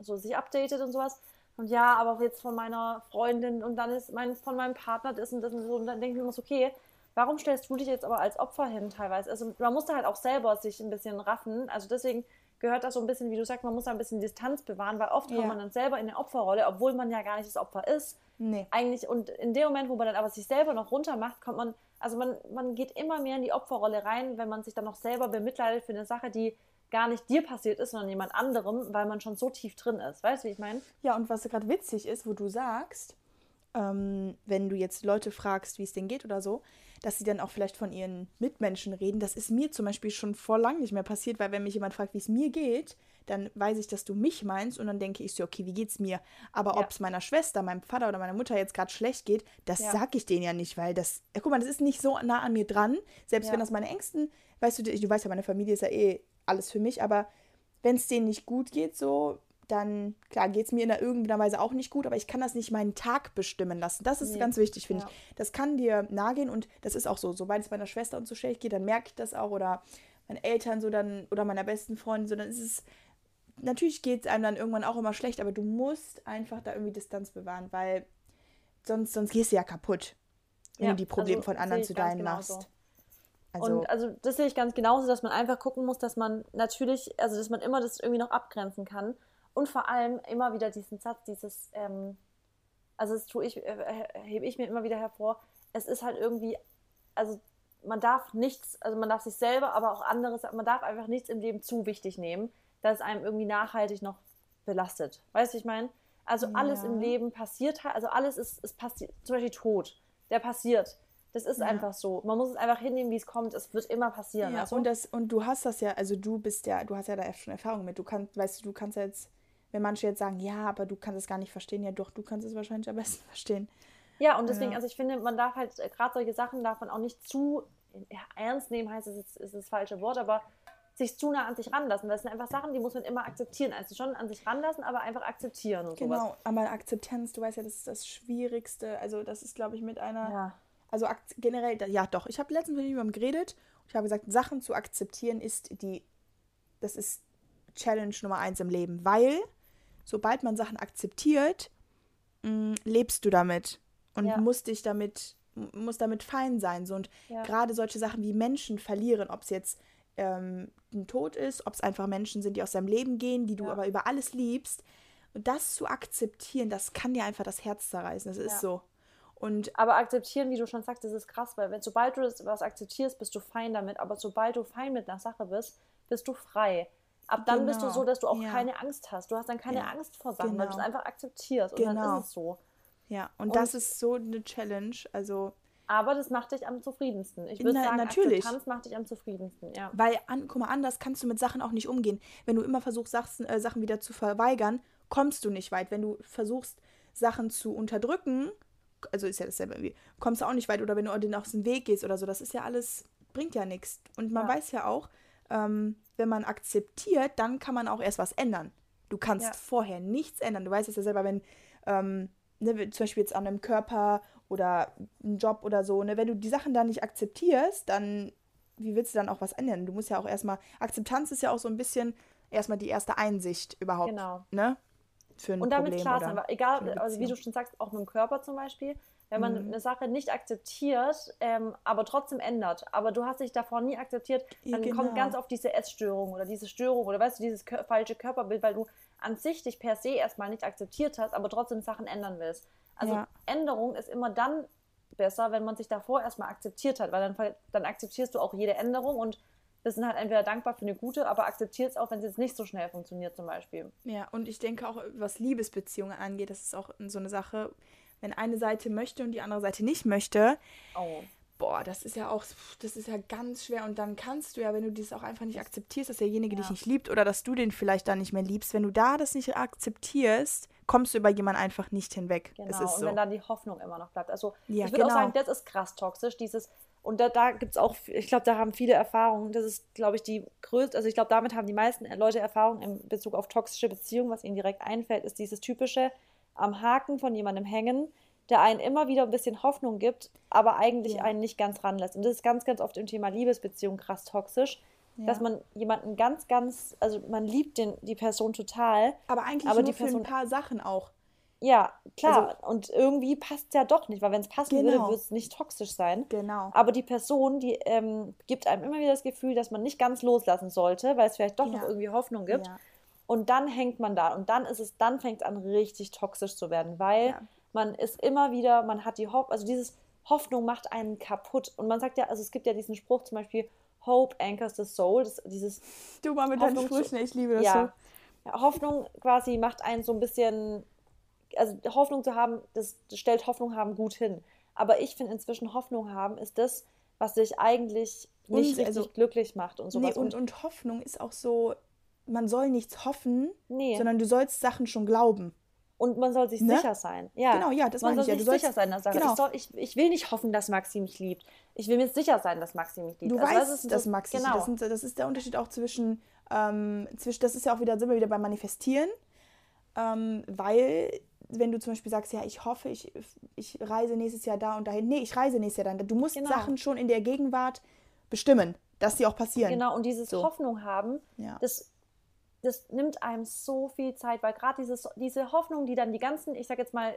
Speaker 2: so sich updatet und sowas. Und ja, aber jetzt von meiner Freundin und dann ist mein, von meinem Partner das und das und so. Und dann denke ich mir immer so, okay, warum stellst du dich jetzt aber als Opfer hin teilweise? Also man muss da halt auch selber sich ein bisschen raffen. Also deswegen gehört das so ein bisschen, wie du sagst, man muss da ein bisschen Distanz bewahren, weil oft
Speaker 1: Ja.
Speaker 2: kommt man dann selber in eine Opferrolle, obwohl man ja gar nicht das Opfer ist.
Speaker 1: nee.
Speaker 2: Eigentlich, und in dem Moment, wo man dann aber sich selber noch runter macht, kommt man, also man, man geht immer mehr in die Opferrolle rein, wenn man sich dann noch selber bemitleidet für eine Sache, die gar nicht dir passiert ist, sondern jemand anderem, weil man schon so tief drin ist. Weißt du, wie ich meine?
Speaker 1: Ja, und was gerade witzig ist, wo du sagst, ähm, wenn du jetzt Leute fragst, wie es denen geht oder so, dass sie dann auch vielleicht von ihren Mitmenschen reden. Das ist mir zum Beispiel schon vor lang nicht mehr passiert, weil wenn mich jemand fragt, wie es mir geht, dann weiß ich, dass du mich meinst und dann denke ich so, okay, wie geht's mir? Aber ja. ob es meiner Schwester, meinem Vater oder meiner Mutter jetzt gerade schlecht geht, das ja. sag ich denen ja nicht, weil das, ja, guck mal, das ist nicht so nah an mir dran. Selbst ja. wenn das meine Ängsten, weißt du, du weißt ja, meine Familie ist ja eh alles für mich, aber wenn es denen nicht gut geht, so, dann, klar, geht es mir in irgendeiner Weise auch nicht gut, aber ich kann das nicht meinen Tag bestimmen lassen. Das ist nee. ganz wichtig, finde ja. ich. Das kann dir nahe gehen und das ist auch so. Sobald es meiner Schwester und so schlecht geht, dann merke ich das auch oder meinen Eltern so dann oder meiner besten Freundin, so dann ist es, natürlich geht es einem dann irgendwann auch immer schlecht, aber du musst einfach da irgendwie Distanz bewahren, weil sonst, sonst gehst du ja kaputt, wenn ja, du die Probleme also, von anderen zu deinen machst.
Speaker 2: Also, und also das sehe ich ganz genauso, dass man einfach gucken muss, dass man natürlich, also dass man immer das irgendwie noch abgrenzen kann und vor allem immer wieder diesen Satz, dieses, ähm, also das tue ich, äh, äh, hebe ich mir immer wieder hervor, es ist halt irgendwie, also man darf nichts, also man darf sich selber, aber auch anderes, man darf einfach nichts im Leben zu wichtig nehmen, dass es einem irgendwie nachhaltig noch belastet. Weißt du, ich meine? Also alles ja. im Leben passiert, halt, also alles ist, ist passiert, zum Beispiel Tod, der passiert. Das ist ja. einfach so. Man muss es einfach hinnehmen, wie es kommt. Es wird immer passieren.
Speaker 1: Ja, also? und, das, und du hast das ja, also du bist ja, du hast ja da schon Erfahrung mit. Du kannst, weißt du, du kannst ja jetzt wenn manche jetzt sagen, ja, aber du kannst es gar nicht verstehen, ja doch, du kannst es wahrscheinlich am besten verstehen.
Speaker 2: Ja, und deswegen, ja. also ich finde, man darf halt, äh, gerade solche Sachen darf man auch nicht zu ja, ernst nehmen, heißt es ist, ist das falsche Wort, aber sich zu nah an sich ranlassen. Das sind einfach Sachen, die muss man immer akzeptieren. Also schon an sich ranlassen, aber einfach akzeptieren und
Speaker 1: genau, sowas. aber Akzeptanz, du weißt ja, das ist das Schwierigste. Also das ist, glaube ich, mit einer, ja. Also generell, ja doch, ich habe letztens mit jemandem geredet ich habe gesagt, Sachen zu akzeptieren ist die, das ist Challenge Nummer eins im Leben, weil sobald man Sachen akzeptiert, mh, mm, lebst du damit und ja. musst dich damit, muss damit fein sein. So, und ja. gerade solche Sachen wie Menschen verlieren, ob es jetzt ähm, ein Tod ist, ob es einfach Menschen sind, die aus deinem Leben gehen, die du ja. aber über alles liebst. Und das zu akzeptieren, das kann dir einfach das Herz zerreißen. Das ist so. Und
Speaker 2: aber akzeptieren, wie du schon sagst, das ist krass, weil wenn, sobald du was akzeptierst, bist du fein damit. Aber sobald du fein mit einer Sache bist, bist du frei. Ab dann genau. bist du genau. so, dass du auch ja. keine Angst hast. Du hast dann keine ja. Angst vor Sachen, genau. weil du es genau. einfach akzeptierst. Und genau. dann ist es so.
Speaker 1: Ja, und, und, das ist so eine Challenge. Also.
Speaker 2: Aber das macht dich am zufriedensten. Ich würde sagen, natürlich. Akzeptanz macht dich am zufriedensten, ja.
Speaker 1: Weil, an, guck mal, anders kannst du mit Sachen auch nicht umgehen. Wenn du immer versuchst, Sachen, äh, Sachen wieder zu verweigern, kommst du nicht weit. Wenn du versuchst, Sachen zu unterdrücken, also ist ja dasselbe irgendwie, kommst du auch nicht weit. Oder wenn du denen aus dem Weg gehst oder so, das ist ja alles, bringt ja nichts. Und man ja. weiß ja auch, ähm, wenn man akzeptiert, dann kann man auch erst was ändern. Du kannst ja. vorher nichts ändern. Du weißt es ja selber, wenn ähm, ne, zum Beispiel jetzt an einem Körper oder einem Job oder so, ne, wenn du die Sachen da nicht akzeptierst, dann wie willst du dann auch was ändern? Du musst ja auch erstmal, Akzeptanz ist ja auch so ein bisschen erstmal die erste Einsicht überhaupt. Genau. Ne?
Speaker 2: Für ein Und damit Problem klar sein, egal, also wie du schon sagst, auch mit dem Körper zum Beispiel, wenn man mhm. eine Sache nicht akzeptiert, ähm, aber trotzdem ändert, aber du hast dich davor nie akzeptiert, dann genau. kommt ganz oft diese Essstörung oder diese Störung oder weißt du, dieses kör falsche Körperbild, weil du an sich dich per se erstmal nicht akzeptiert hast, aber trotzdem Sachen ändern willst. Also ja. Änderung ist immer dann besser, wenn man sich davor erstmal akzeptiert hat, weil dann, dann akzeptierst du auch jede Änderung und bist dann halt entweder dankbar für eine gute, aber akzeptierst auch, wenn es jetzt nicht so schnell funktioniert zum Beispiel.
Speaker 1: Ja, und ich denke auch, was Liebesbeziehungen angeht, das ist auch so eine Sache, wenn eine Seite möchte und die andere Seite nicht möchte. Oh. Boah, das ist ja auch, das ist ja ganz schwer. Und dann kannst du ja, wenn du das auch einfach nicht akzeptierst, dass derjenige ja. dich nicht liebt oder dass du den vielleicht dann nicht mehr liebst, wenn du da das nicht akzeptierst, kommst du über jemanden einfach nicht hinweg.
Speaker 2: Genau, es ist und so. wenn dann die Hoffnung immer noch bleibt. Also ja, ich würde genau. auch sagen, das ist krass toxisch, dieses, und da, da gibt es auch, ich glaube, da haben viele Erfahrungen. Das ist, glaube ich, die größte, also ich glaube, damit haben die meisten Leute Erfahrungen in Bezug auf toxische Beziehungen. Was ihnen direkt einfällt, ist dieses typische, am Haken von jemandem hängen, der einen immer wieder ein bisschen Hoffnung gibt, aber eigentlich ja. einen nicht ganz ranlässt. Und das ist ganz, ganz oft im Thema Liebesbeziehung krass toxisch. Ja. Dass man jemanden ganz, ganz, also man liebt den, die Person total.
Speaker 1: Aber eigentlich aber nur die für Person, ein paar Sachen auch.
Speaker 2: Ja, klar. Also, und irgendwie passt es ja doch nicht, weil wenn es passen genau. würde, würde es nicht toxisch sein. Genau. Aber die Person, die ähm, gibt einem immer wieder das Gefühl, dass man nicht ganz loslassen sollte, weil es vielleicht doch ja. noch irgendwie Hoffnung gibt. Ja. Und dann hängt man da und dann ist es, dann fängt es an, richtig toxisch zu werden, weil ja. man ist immer wieder, man hat die Hoffnung, also dieses Hoffnung macht einen kaputt. Und man sagt ja, also es gibt ja diesen Spruch zum Beispiel, Hope anchors the soul. Das, dieses
Speaker 1: du mal mit deinen Sprüchen, ich liebe das
Speaker 2: ja, so. Ja, Hoffnung quasi macht einen so ein bisschen, also Hoffnung zu haben, das stellt Hoffnung haben gut hin. Aber ich finde inzwischen Hoffnung haben ist das, was dich eigentlich nicht
Speaker 1: Und,
Speaker 2: richtig
Speaker 1: also-
Speaker 2: glücklich macht und
Speaker 1: Nee,
Speaker 2: sowas.
Speaker 1: und, und Hoffnung ist auch so, man soll nichts hoffen,
Speaker 2: Nee.
Speaker 1: sondern du sollst Sachen schon glauben.
Speaker 2: Und man soll sich
Speaker 1: Ne?
Speaker 2: sicher sein. Ja.
Speaker 1: Genau, ja, das
Speaker 2: man soll
Speaker 1: ich ja.
Speaker 2: sich
Speaker 1: Du sollst-
Speaker 2: sicher sein der Sache.
Speaker 1: genau.
Speaker 2: Ich, soll, ich, ich will nicht hoffen, dass Maxi mich liebt. Ich will mir sicher sein, dass Maxi mich liebt.
Speaker 1: Du
Speaker 2: Also,
Speaker 1: weißt,
Speaker 2: das ist
Speaker 1: dass
Speaker 2: so-
Speaker 1: Max dich-
Speaker 2: genau.
Speaker 1: das, das ist der Unterschied auch zwischen, ähm, zwischen, das ist ja auch wieder, sind wir wieder beim Manifestieren, ähm, weil wenn du zum Beispiel sagst, ja, ich hoffe, ich, ich reise nächstes Jahr da und dahin, nee, ich reise nächstes Jahr dann, du musst
Speaker 2: Genau.
Speaker 1: Sachen schon in der Gegenwart bestimmen, dass sie auch passieren.
Speaker 2: Genau, und dieses
Speaker 1: So.
Speaker 2: Hoffnung haben,
Speaker 1: Ja.
Speaker 2: das, das nimmt einem so viel Zeit, weil gerade diese Hoffnung, die dann die ganzen, ich sag jetzt mal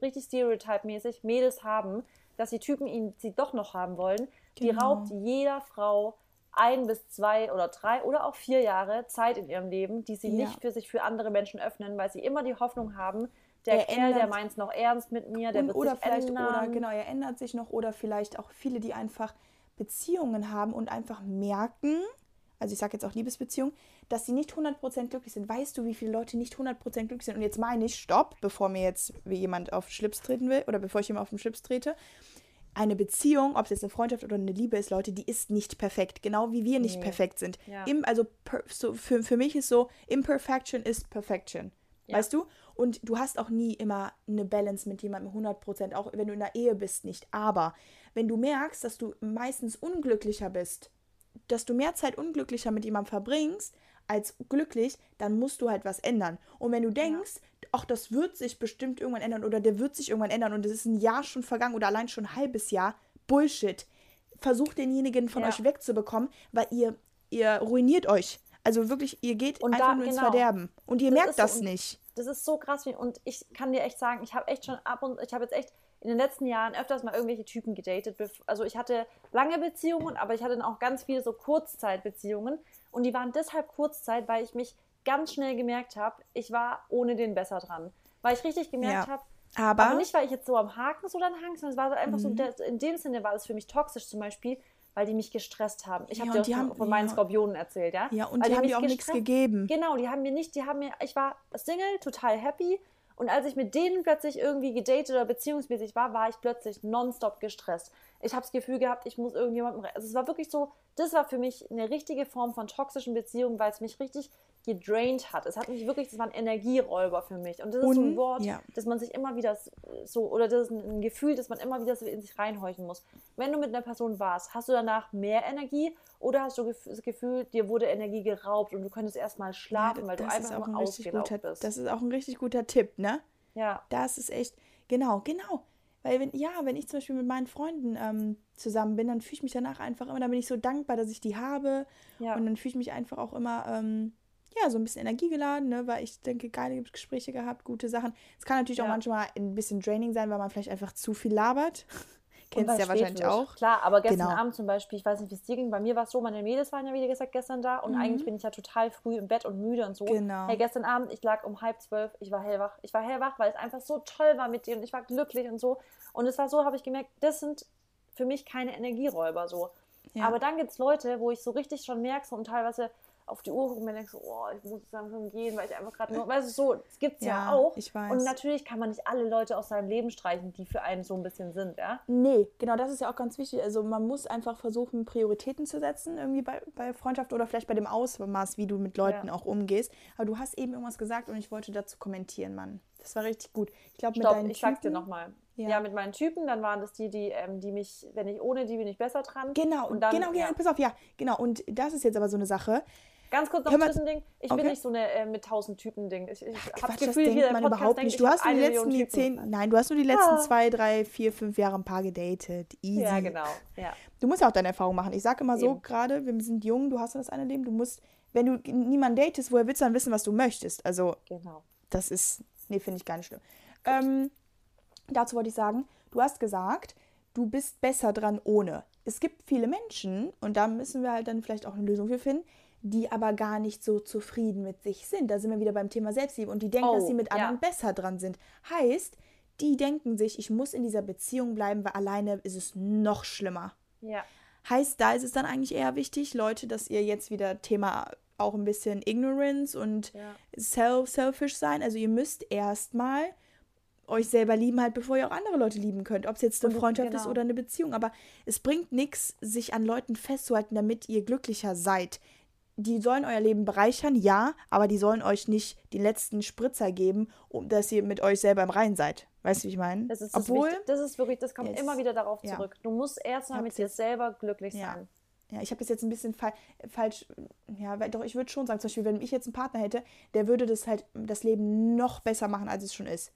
Speaker 2: richtig stereotype-mäßig, Mädels haben, dass die Typen ihn sie doch noch haben wollen, die
Speaker 1: Genau.
Speaker 2: raubt jeder Frau ein bis zwei oder drei oder auch vier Jahre Zeit in ihrem Leben, die sie
Speaker 1: Ja.
Speaker 2: nicht für sich für andere Menschen öffnen, weil sie immer die Hoffnung haben, der,
Speaker 1: Der
Speaker 2: Kerl, der meint es noch ernst mit mir, der
Speaker 1: Und,
Speaker 2: wird
Speaker 1: oder
Speaker 2: sich
Speaker 1: vielleicht,
Speaker 2: ändern.
Speaker 1: oder genau, er ändert sich noch, oder vielleicht auch viele, die einfach Beziehungen haben und einfach merken, also ich sage jetzt auch Liebesbeziehungen, dass sie nicht 100% glücklich sind. Weißt du, wie viele Leute nicht 100% glücklich sind? Und jetzt meine ich, stopp, bevor mir jetzt wie jemand auf den Schlips treten will, oder bevor ich jemand auf den Schlips trete. Eine Beziehung, ob es jetzt eine Freundschaft oder eine Liebe ist, Leute, die ist nicht perfekt. Genau wie wir nicht
Speaker 2: Nee.
Speaker 1: perfekt sind.
Speaker 2: Ja.
Speaker 1: Im, also per, so, für, für mich ist so, Imperfection ist Perfection.
Speaker 2: Ja.
Speaker 1: Weißt du? Und du hast auch nie immer eine Balance mit jemandem 100%, auch wenn du in einer Ehe bist, nicht. Aber wenn du merkst, dass du meistens unglücklicher bist, dass du mehr Zeit unglücklicher mit jemandem verbringst als glücklich, dann musst du halt was ändern. Und wenn du denkst, ach, das wird sich bestimmt irgendwann ändern oder der wird sich irgendwann ändern und es ist ein Jahr schon vergangen oder allein schon ein halbes Jahr, Bullshit. Versucht denjenigen von
Speaker 2: Ja.
Speaker 1: euch wegzubekommen, weil ihr, ihr ruiniert euch. Also wirklich, ihr geht
Speaker 2: Und
Speaker 1: einfach
Speaker 2: da-
Speaker 1: nur ins
Speaker 2: genau.
Speaker 1: Verderben. Und ihr
Speaker 2: Das
Speaker 1: merkt
Speaker 2: so.
Speaker 1: das
Speaker 2: Und
Speaker 1: nicht.
Speaker 2: Das ist so krass. wie- Und ich kann dir echt sagen, ich habe echt schon ab und ich habe jetzt echt in den letzten Jahren öfters mal irgendwelche Typen gedatet. Also ich hatte lange Beziehungen, aber ich hatte dann auch ganz viele so Kurzzeitbeziehungen. Und die waren deshalb Kurzzeit, weil ich mich ganz schnell gemerkt habe, ich war ohne den besser dran. Weil ich richtig gemerkt
Speaker 1: Ja.
Speaker 2: habe,
Speaker 1: Aber,
Speaker 2: aber nicht, weil ich jetzt so am Haken so dann hang, sondern es war so einfach so,
Speaker 1: Mhm.
Speaker 2: der, in dem Sinne war es für mich toxisch zum Beispiel, weil die mich gestresst haben. Ich
Speaker 1: Ja,
Speaker 2: habe dir
Speaker 1: die
Speaker 2: auch
Speaker 1: haben-
Speaker 2: von, meinen
Speaker 1: ja.
Speaker 2: Skorpionen erzählt, ja?
Speaker 1: ja, und
Speaker 2: Weil
Speaker 1: die haben
Speaker 2: mich
Speaker 1: dir auch nichts gegeben.
Speaker 2: Genau, die haben mir nicht, die haben mir, ich war Single, total happy. Und als ich mit denen plötzlich irgendwie gedatet oder beziehungsmäßig war, war ich plötzlich nonstop gestresst. Ich habe das Gefühl gehabt, ich muss irgendjemandem. Also es war wirklich so, das war für mich eine richtige Form von toxischen Beziehungen, weil es mich richtig gedraint hat. Es hat mich wirklich, das war ein Energieräuber für mich. Und das ist so ein
Speaker 1: Und-
Speaker 2: Wort,
Speaker 1: ja.
Speaker 2: dass man sich immer wieder so, oder das ist ein Gefühl, dass man immer wieder so in sich reinhorchen muss. Wenn du mit einer Person warst, hast du danach mehr Energie oder hast du das Gefühl, dir wurde Energie geraubt und du könntest erstmal schlafen,
Speaker 1: Ja,
Speaker 2: weil du einfach
Speaker 1: auch ein
Speaker 2: ausgelaugt
Speaker 1: guter,
Speaker 2: bist.
Speaker 1: Das ist auch ein richtig guter Tipp, ne?
Speaker 2: ja.
Speaker 1: Das ist echt, genau, genau. Weil wenn, ja, wenn ich zum Beispiel mit meinen Freunden ähm, zusammen bin, dann fühle ich mich danach einfach immer, dann bin ich so dankbar, dass ich die habe.
Speaker 2: Ja.
Speaker 1: Und dann fühle ich mich einfach auch immer, ähm, ja, so ein bisschen energiegeladen, ne? weil ich denke, geile Gespräche gehabt, gute Sachen. Es kann natürlich auch
Speaker 2: Ja.
Speaker 1: manchmal ein bisschen draining sein, weil man vielleicht einfach zu viel labert. Kennst du ja wahrscheinlich
Speaker 2: wird.
Speaker 1: auch.
Speaker 2: Klar, aber gestern
Speaker 1: Genau.
Speaker 2: Abend zum Beispiel, ich weiß nicht, wie es dir ging, bei mir war es so, meine Mädels waren ja, wie gesagt, gestern da und
Speaker 1: Mhm.
Speaker 2: eigentlich bin ich ja total früh im Bett und müde und so.
Speaker 1: Genau.
Speaker 2: Hey, gestern Abend, ich lag um halb zwölf, ich war hellwach. Ich war hellwach, weil es einfach so toll war mit dir und ich war glücklich und so. Und es war so, habe ich gemerkt, das sind für mich keine Energieräuber so.
Speaker 1: Ja.
Speaker 2: Aber dann gibt es Leute, wo ich so richtig schon merke so, und teilweise auf die Uhr gucke und mir denke so, oh, ich muss langsam gehen, weil ich einfach gerade nur, weißt du, so, das gibt es ja,
Speaker 1: Ja,
Speaker 2: auch.
Speaker 1: ich weiß.
Speaker 2: Und natürlich kann man nicht alle Leute aus seinem Leben streichen, die für einen so ein bisschen sind, ja.
Speaker 1: Nee, genau, das ist ja auch ganz wichtig. Also man muss einfach versuchen, Prioritäten zu setzen, irgendwie bei, bei Freundschaft oder vielleicht bei dem Ausmaß, wie du mit Leuten
Speaker 2: Ja.
Speaker 1: auch umgehst. Aber du hast eben irgendwas gesagt und ich wollte dazu kommentieren, Mann. Das war richtig gut. Ich glaube, mit
Speaker 2: Stopp,
Speaker 1: deinen
Speaker 2: ich sag's dir
Speaker 1: Typen-
Speaker 2: nochmal.
Speaker 1: Ja.
Speaker 2: Ja. mit meinen Typen, dann waren das die, die, ähm, die mich, wenn ich ohne die bin ich besser dran.
Speaker 1: Genau,
Speaker 2: und dann,
Speaker 1: genau, ja.
Speaker 2: ja.
Speaker 1: pass auf, ja, genau. Und das ist jetzt aber so eine Sache.
Speaker 2: Ganz kurz noch ein Zwischending. Ich
Speaker 1: Okay.
Speaker 2: bin nicht so eine äh, mit tausend Typen Ding. Ich, ich habe das Gefühl,
Speaker 1: denkt man überhaupt nicht.
Speaker 2: ich
Speaker 1: Du hast nur die letzten die zehn, nein, du hast nur die letzten
Speaker 2: Ah.
Speaker 1: zwei, drei, vier, fünf Jahre ein paar gedatet. Easy.
Speaker 2: Ja, genau. Ja.
Speaker 1: Du musst ja auch deine Erfahrung machen. Ich sage immer so, gerade, wir sind jung, du hast ja das eine Leben, du musst, wenn du niemanden datest, woher willst du dann wissen, was du möchtest? Also,
Speaker 2: Genau.
Speaker 1: das ist, nee, finde ich gar nicht schlimm. Ähm, dazu wollte ich sagen, du hast gesagt, du bist besser dran ohne. Es gibt viele Menschen, und da müssen wir halt dann vielleicht auch eine Lösung für finden, die aber gar nicht so zufrieden mit sich sind. Da sind wir wieder beim Thema Selbstliebe und die denken,
Speaker 2: Oh,
Speaker 1: dass sie mit
Speaker 2: ja.
Speaker 1: anderen besser dran sind. Heißt, die denken sich, ich muss in dieser Beziehung bleiben, weil alleine ist es noch schlimmer.
Speaker 2: Ja.
Speaker 1: Heißt, da ist es dann eigentlich eher wichtig, Leute, dass ihr jetzt wieder Thema auch ein bisschen Ignorance und
Speaker 2: Ja.
Speaker 1: self selfish sein. Also ihr müsst erstmal euch selber lieben halt, bevor ihr auch andere Leute lieben könnt. Ob es jetzt eine
Speaker 2: Und-
Speaker 1: Freundschaft ist
Speaker 2: genau.
Speaker 1: oder eine Beziehung. Aber es bringt nichts, sich an Leuten festzuhalten, damit ihr glücklicher seid. Die sollen euer Leben bereichern, ja, aber die sollen euch nicht den letzten Spritzer geben, um dass ihr mit euch selber im Reinen seid. Weißt du, wie ich meine?
Speaker 2: Das ist, das,
Speaker 1: Obwohl,
Speaker 2: Wichtig- das ist wirklich, das kommt
Speaker 1: Jetzt-
Speaker 2: immer wieder darauf
Speaker 1: ja.
Speaker 2: zurück. Du musst erstmal mit dir selber glücklich
Speaker 1: Ja.
Speaker 2: sein.
Speaker 1: Ja, ich habe das jetzt ein bisschen fa falsch. Ja, weil, doch, ich würde schon sagen, zum Beispiel, wenn ich jetzt einen Partner hätte, der würde das halt das Leben noch besser machen, als es schon ist.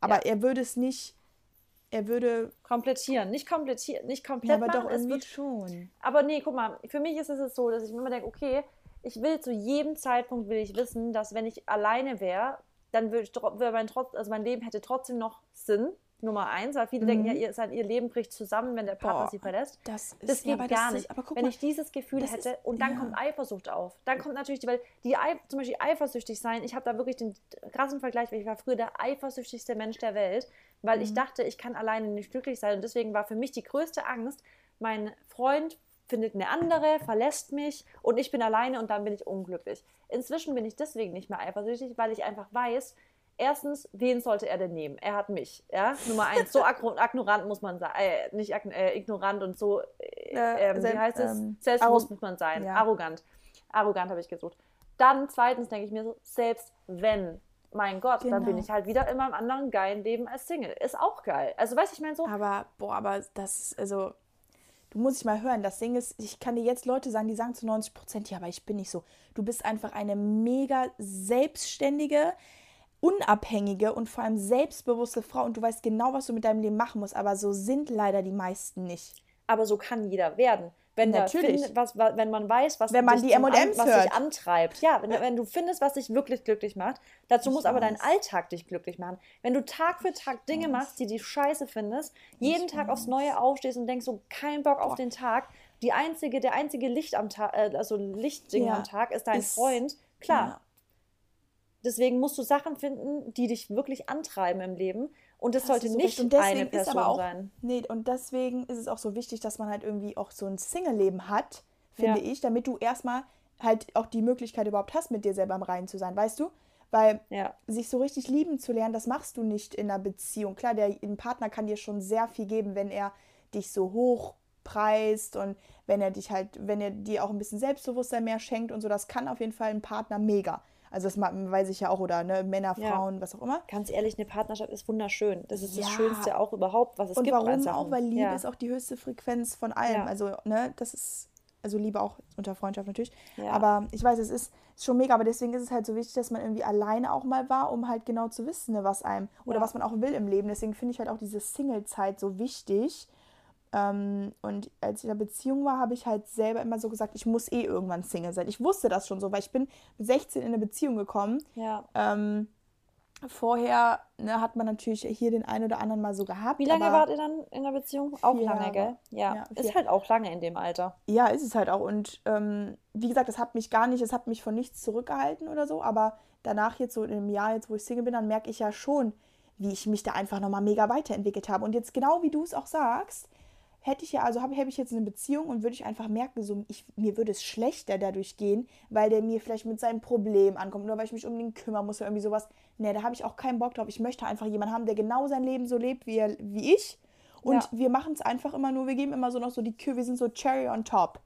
Speaker 1: Aber
Speaker 2: Ja.
Speaker 1: er würde es nicht. Er würde.
Speaker 2: Komplettieren, nicht komplettieren, nicht komplett
Speaker 1: Ja, aber
Speaker 2: machen,
Speaker 1: doch
Speaker 2: es
Speaker 1: irgendwie
Speaker 2: wird
Speaker 1: schon.
Speaker 2: Aber nee, guck mal, für mich ist es so, dass ich mir immer denke, okay, ich will zu jedem Zeitpunkt will ich wissen, dass wenn ich alleine wäre, dann würde ich würde mein trotz, also mein Leben hätte trotzdem noch Sinn. Nummer eins, weil viele denken ja, ihr, sein, ihr Leben bricht zusammen, wenn der Partner
Speaker 1: Mhm. Boah,
Speaker 2: sie verlässt.
Speaker 1: Das, ist,
Speaker 2: Das
Speaker 1: ja,
Speaker 2: geht
Speaker 1: aber
Speaker 2: gar
Speaker 1: das
Speaker 2: nicht.
Speaker 1: Ist, aber guck
Speaker 2: wenn
Speaker 1: mal,
Speaker 2: ich dieses Gefühl hätte
Speaker 1: ist-
Speaker 2: und dann
Speaker 1: ja.
Speaker 2: kommt Eifersucht auf. Dann kommt natürlich, weil die zum Beispiel eifersüchtig sein, ich habe da wirklich den krassen Vergleich, weil ich war früher der eifersüchtigste Mensch der Welt, weil
Speaker 1: Mhm.
Speaker 2: ich dachte, ich kann alleine nicht glücklich sein und deswegen war für mich die größte Angst, mein Freund findet eine andere, verlässt mich und ich bin alleine und dann bin ich unglücklich. Inzwischen bin ich deswegen nicht mehr eifersüchtig, weil ich einfach weiß, erstens, wen sollte er denn nehmen? Er hat mich, ja, Nummer eins. So ignorant muss man sein, äh, nicht äh, ignorant und so, äh,
Speaker 1: Äh,
Speaker 2: ähm, wie heißt es?
Speaker 1: ähm,
Speaker 2: Selbstbewusst muss man sein,
Speaker 1: ja.
Speaker 2: arrogant. Arrogant habe ich gesucht. Dann zweitens denke ich mir so, selbst wenn, mein Gott, dann bin
Speaker 1: Genau.
Speaker 2: ich halt wieder in meinem anderen geilen Leben als Single. Ist auch geil. Also weißt du, ich meine so,
Speaker 1: Aber, boah, aber das also, du musst dich mal hören. Das Ding ist, ich kann dir jetzt Leute sagen, die sagen zu 90 Prozent, ja, aber ich bin nicht so. Du bist einfach eine mega selbstständige, unabhängige und vor allem selbstbewusste Frau und du weißt genau, was du mit deinem Leben machen musst. Aber so sind leider die meisten nicht.
Speaker 2: aber so kann jeder werden. Wenn,
Speaker 1: Natürlich.
Speaker 2: findet, was, wa- wenn man weiß, was,
Speaker 1: Wenn man
Speaker 2: dich
Speaker 1: die
Speaker 2: zum an,
Speaker 1: M&Ms
Speaker 2: was dich antreibt. Ja, wenn, wenn du findest, was dich wirklich glücklich macht, dazu
Speaker 1: Ich
Speaker 2: muss aber dein
Speaker 1: weiß.
Speaker 2: Alltag dich glücklich machen. Wenn du Tag für Tag Dinge
Speaker 1: weiß.
Speaker 2: machst, die du scheiße findest, jeden
Speaker 1: Ich
Speaker 2: Tag aufs
Speaker 1: weiß.
Speaker 2: Neue aufstehst und denkst so, kein Bock auf den Tag, die einzige, der einzige Licht am Tag, äh, also Lichtding
Speaker 1: Ja,
Speaker 2: am Tag ist dein
Speaker 1: ist-
Speaker 2: Freund, klar.
Speaker 1: Ja.
Speaker 2: Deswegen musst du Sachen finden, die dich wirklich antreiben im Leben. Und das
Speaker 1: Hast
Speaker 2: sollte
Speaker 1: so
Speaker 2: nicht.
Speaker 1: Und
Speaker 2: eine
Speaker 1: deswegen ist
Speaker 2: Person
Speaker 1: aber auch,
Speaker 2: sein.
Speaker 1: Nee, und deswegen ist es auch so wichtig, dass man halt irgendwie auch so ein Single-Leben hat, finde
Speaker 2: Ja.
Speaker 1: ich, damit du erstmal halt auch die Möglichkeit überhaupt hast, mit dir selber im Reinen zu sein, weißt du? Weil
Speaker 2: Ja.
Speaker 1: sich so richtig lieben zu lernen, das machst du nicht in einer Beziehung. Klar, der ein Partner kann dir schon sehr viel geben, wenn er dich so hoch preist und wenn er dich halt, wenn er dir auch ein bisschen Selbstbewusstsein mehr schenkt und so, das kann auf jeden Fall ein Partner mega. Also das weiß ich ja auch, oder ne, Männer,
Speaker 2: Ja.
Speaker 1: Frauen, was auch immer.
Speaker 2: Ganz ehrlich, eine Partnerschaft ist wunderschön. Das ist das
Speaker 1: Ja.
Speaker 2: Schönste auch überhaupt, was es
Speaker 1: Und
Speaker 2: gibt. an
Speaker 1: warum
Speaker 2: Sachen.
Speaker 1: auch? Weil Liebe
Speaker 2: ja.
Speaker 1: ist auch die höchste Frequenz von allem. Also, ne, das ist, also Liebe auch unter Freundschaft natürlich.
Speaker 2: Ja.
Speaker 1: Aber ich weiß, es ist, schon mega, aber deswegen ist es halt so wichtig, dass man irgendwie alleine auch mal war, um halt genau zu wissen, ne, was einem oder was man auch will im Leben. Deswegen finde ich halt auch diese Single-Zeit so wichtig. Ähm, und als ich in der Beziehung war, habe ich halt selber immer so gesagt, ich muss eh irgendwann Single sein. Ich wusste das schon so, weil ich bin mit 16 in eine Beziehung gekommen.
Speaker 2: ja.
Speaker 1: Ähm, vorher ne, hat man natürlich hier den einen oder anderen mal so gehabt.
Speaker 2: Wie lange wart ihr dann in der Beziehung? Auch lange,
Speaker 1: Jahre.
Speaker 2: gell? Ja.
Speaker 1: Ja,
Speaker 2: ist halt auch lange in dem Alter.
Speaker 1: Ja, ist es halt auch. Und ähm, wie gesagt, das hat mich gar nicht, es hat mich von nichts zurückgehalten oder so. Aber danach jetzt so in einem Jahr, jetzt wo ich Single bin, dann merke ich ja schon, wie ich mich da einfach nochmal mega weiterentwickelt habe. Und jetzt genau wie du es auch sagst, hätte ich ja, also habe hab ich jetzt eine Beziehung und würde ich einfach merken, so, ich, mir würde es schlechter dadurch gehen, weil der mir vielleicht mit seinem Problem ankommt oder weil ich mich um den kümmern muss oder irgendwie sowas. Nee, da habe ich auch keinen Bock drauf. Ich möchte einfach jemanden haben, der genau sein Leben so lebt wie, er, wie ich. Und
Speaker 2: Ja.
Speaker 1: wir machen es einfach immer nur, wir geben immer so noch so die Kür, wir sind so Cherry on top.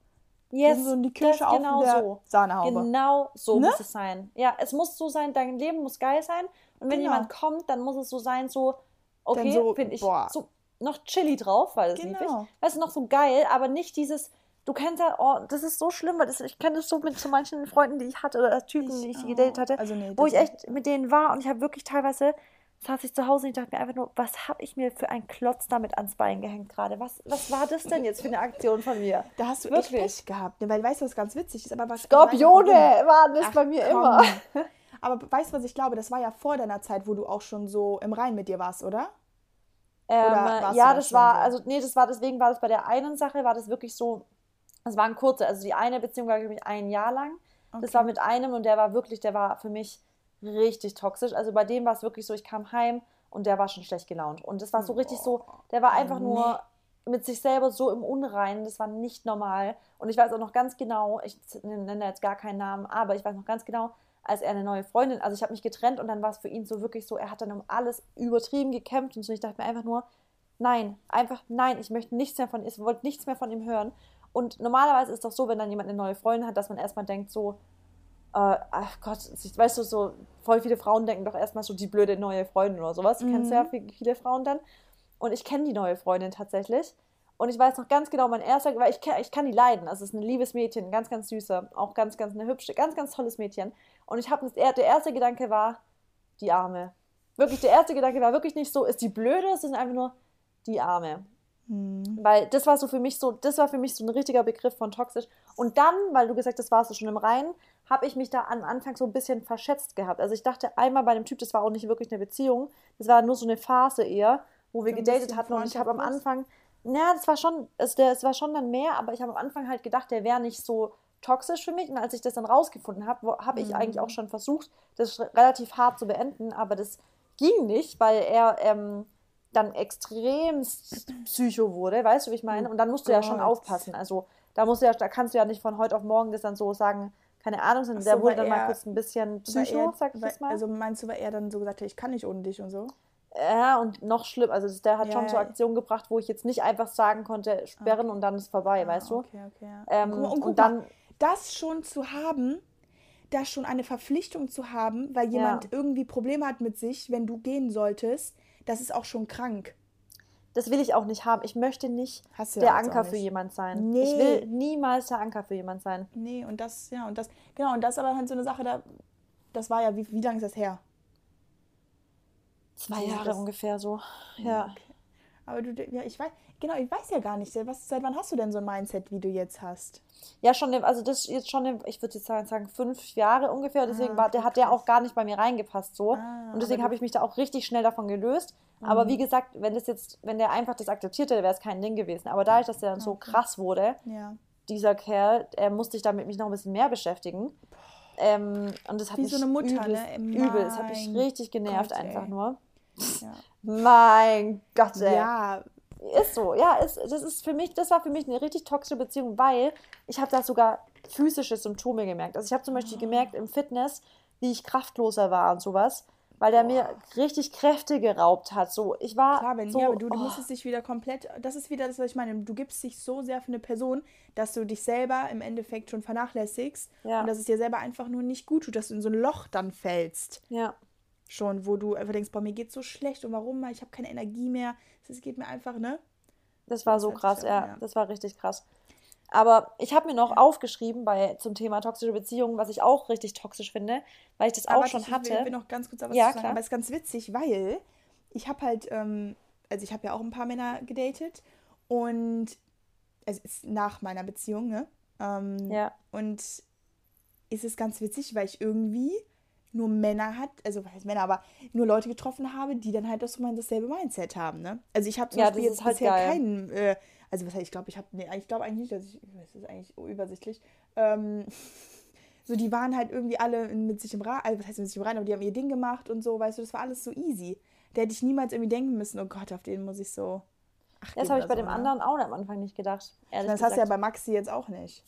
Speaker 2: Yes,
Speaker 1: sind so die Kirsche auf
Speaker 2: genau
Speaker 1: der
Speaker 2: so.
Speaker 1: Sahnehaube.
Speaker 2: Genau so
Speaker 1: Ne?
Speaker 2: muss es sein. Ja, es muss so sein, dein Leben muss geil sein. Und wenn
Speaker 1: Genau.
Speaker 2: jemand kommt, dann muss es so sein, so, okay,
Speaker 1: so,
Speaker 2: finde ich
Speaker 1: boah.
Speaker 2: so noch Chili drauf, weil das liebe ich.
Speaker 1: Genau.
Speaker 2: Weißt du, noch so geil, aber nicht dieses, du kennst ja, oh, das ist so schlimm, weil das, ich kenne das so mit so manchen Freunden, die ich hatte, oder Typen, die ich
Speaker 1: auch.
Speaker 2: gedatet hatte,
Speaker 1: Also nee,
Speaker 2: wo
Speaker 1: das
Speaker 2: ich
Speaker 1: ist-
Speaker 2: echt mit denen war und ich habe wirklich teilweise, saß ich zu Hause und ich dachte mir einfach nur, was habe ich mir für einen Klotz damit ans Bein gehängt gerade? Was, was war das denn jetzt für eine Aktion von mir?
Speaker 1: Da hast du
Speaker 2: Wirklich.
Speaker 1: Pech gehabt, ne? weil weißt du, was ganz witzig ist? Aber was,
Speaker 2: Skorpione
Speaker 1: ich
Speaker 2: waren das
Speaker 1: Ach,
Speaker 2: bei mir
Speaker 1: komm.
Speaker 2: immer.
Speaker 1: Aber weißt du, was ich glaube? Das war ja vor deiner Zeit, wo du auch schon so im Rein mit dir warst, oder?
Speaker 2: Ähm, ja,
Speaker 1: da
Speaker 2: das war,
Speaker 1: so?
Speaker 2: also nee, das war deswegen war das bei der einen Sache, war das wirklich so, das waren kurze, also die eine Beziehung war, glaube ich, ein Jahr lang. Das
Speaker 1: Okay.
Speaker 2: war mit einem und der war wirklich, der war für mich richtig toxisch. Also bei dem war es wirklich so, ich kam heim und der war schon schlecht gelaunt. Und das war so richtig so, der war
Speaker 1: Oh,
Speaker 2: einfach nur mit sich selber so im Unreinen, das war nicht normal. Und ich weiß auch noch ganz genau, ich nenne jetzt gar keinen Namen, aber ich weiß noch ganz genau, als er eine neue Freundin, also ich habe mich getrennt und dann war es für ihn so wirklich so, er hat dann um alles übertrieben gekämpft und so. Ich dachte mir einfach nur, nein, einfach nein, ich möchte nichts mehr von ihm, ich wollte nichts mehr von ihm hören. Und normalerweise ist es doch so, wenn dann jemand eine neue Freundin hat, dass man erstmal denkt so, äh, ach Gott, weißt du, so voll viele Frauen denken doch erstmal so die blöde neue Freundin oder sowas. Du mhm. kennst ja viele Frauen dann. Und ich kenne die neue Freundin tatsächlich. Und ich weiß noch ganz genau, mein erster, weil ich, ich kann die leiden. Also es ist ein liebes Mädchen, ganz, ganz süßer, auch ganz, ganz eine hübsche, ganz, ganz tolles Mädchen. Und ich habe, der erste Gedanke war, die Arme. Wirklich, der erste Gedanke war wirklich nicht so, ist die blöde, es sind einfach nur die Arme. Mhm. Weil das war so für mich so, das war für mich so ein richtiger Begriff von toxisch. Und dann, weil du gesagt hast, das warst du schon im Reinen, habe ich mich da am Anfang so ein bisschen verschätzt gehabt. Also ich dachte einmal bei dem Typ, das war auch nicht wirklich eine Beziehung, das war nur so eine Phase eher, wo wir gedatet hatten und ich habe am Anfang, ja, das war schon, es, es war schon dann mehr, aber ich habe am Anfang halt gedacht, der wäre nicht so toxisch für mich. Und als ich das dann rausgefunden habe, habe ich mhm. eigentlich auch schon versucht, das relativ hart zu beenden, aber das ging nicht, weil er ähm, dann extrem psycho wurde, weißt du, wie ich meine? Und dann musst du oh ja schon aufpassen. Also da musst du ja, da kannst du ja nicht von heute auf morgen das dann so sagen, keine Ahnung, sondern so, der wurde dann mal kurz ein bisschen psycho, er,
Speaker 1: sag ich weil, mal. Also meinst du, weil er dann so gesagt hat, ich kann nicht ohne dich und so?
Speaker 2: Ja, und noch schlimm, also der hat ja, schon ja. so Aktionen gebracht, wo ich jetzt nicht einfach sagen konnte, sperren ah. und dann ist vorbei, ah, weißt du? Okay, okay, ja. Ähm,
Speaker 1: und, und, und dann. Mal, das schon zu haben, da schon eine Verpflichtung zu haben, weil jemand irgendwie Probleme hat mit sich, wenn du gehen solltest, das ist auch schon krank.
Speaker 2: Das will ich auch nicht haben. Ich möchte nicht der Anker für jemand sein. Nee. Ich will niemals der Anker für jemand sein.
Speaker 1: Nee, und das, ja, und das, genau, und das ist aber halt so eine Sache, da, das war ja, wie, wie lange ist das her?
Speaker 2: Zwei Jahre das, ungefähr so. Ja. Okay.
Speaker 1: Aber du, ja, ich weiß, genau, ich weiß ja gar nicht, was, seit wann hast du denn so ein Mindset, wie du jetzt hast?
Speaker 2: Ja, schon, also das jetzt schon, ich würde jetzt sagen, fünf Jahre ungefähr. Deswegen ah, war, der hat der auch gar nicht bei mir reingepasst so. Ah, und deswegen habe ich mich da auch richtig schnell davon gelöst. Mhm. Aber wie gesagt, wenn das jetzt, wenn der einfach das akzeptiert hätte, wäre es kein Ding gewesen. Aber dadurch, dass der dann okay. so krass wurde, ja. dieser Kerl, er musste sich damit mich noch ein bisschen mehr beschäftigen. Ähm, und das hat wie mich so eine Mutter, übel, ne? übel. Es hat mich richtig genervt Gott, einfach nur. Ja. Mein Gott, ey. Ja, ist so, ja, ist, das ist für mich, das war für mich eine richtig toxische Beziehung, weil ich habe da sogar physische Symptome gemerkt. Also ich habe zum Beispiel oh. gemerkt im Fitness, wie ich kraftloser war und sowas, weil der oh. mir richtig Kräfte geraubt hat. So, ich war Klar,
Speaker 1: wenn,
Speaker 2: so,
Speaker 1: ja, aber du, du oh. musstest dich wieder komplett, das ist wieder das, was ich meine, du gibst dich so sehr für eine Person, dass du dich selber im Endeffekt schon vernachlässigst ja. und dass es dir selber einfach nur nicht gut tut, dass du in so ein Loch dann fällst. Ja schon, wo du einfach denkst, boah, mir geht's so schlecht und warum? Ich habe keine Energie mehr. Es geht mir einfach, ne?
Speaker 2: Das war so das krass, ja. ja. Das war richtig krass. Aber ich habe mir noch aufgeschrieben bei zum Thema toxische Beziehungen, was ich auch richtig toxisch finde, weil ich das aber auch schon ich, hatte. Ich will noch
Speaker 1: ganz kurz was ja, sagen, aber es ist ganz witzig, weil ich habe halt, ähm, also ich habe ja auch ein paar Männer gedatet und also ist nach meiner Beziehung, ne? Ähm, ja. Und ist es ganz witzig, weil ich irgendwie nur Männer hat, also was heißt Männer, aber nur Leute getroffen habe, die dann halt auch so mal dasselbe Mindset haben, ne? Also ich habe zum ja, Beispiel jetzt halt bisher geil. keinen, äh, also was heißt, ich glaube, ich habe, nee, ich glaube eigentlich nicht, dass ich, das ist eigentlich übersichtlich, ähm, so die waren halt irgendwie alle mit sich im Rein, also was heißt mit sich im Rein, aber die haben ihr Ding gemacht und so, weißt du, das war alles so easy. Da hätte ich niemals irgendwie denken müssen, oh Gott, auf den muss ich so.
Speaker 2: Ach, das habe ich bei so, dem ne? anderen auch am Anfang nicht gedacht.
Speaker 1: Das gesagt. hast du ja bei Maxi jetzt auch nicht.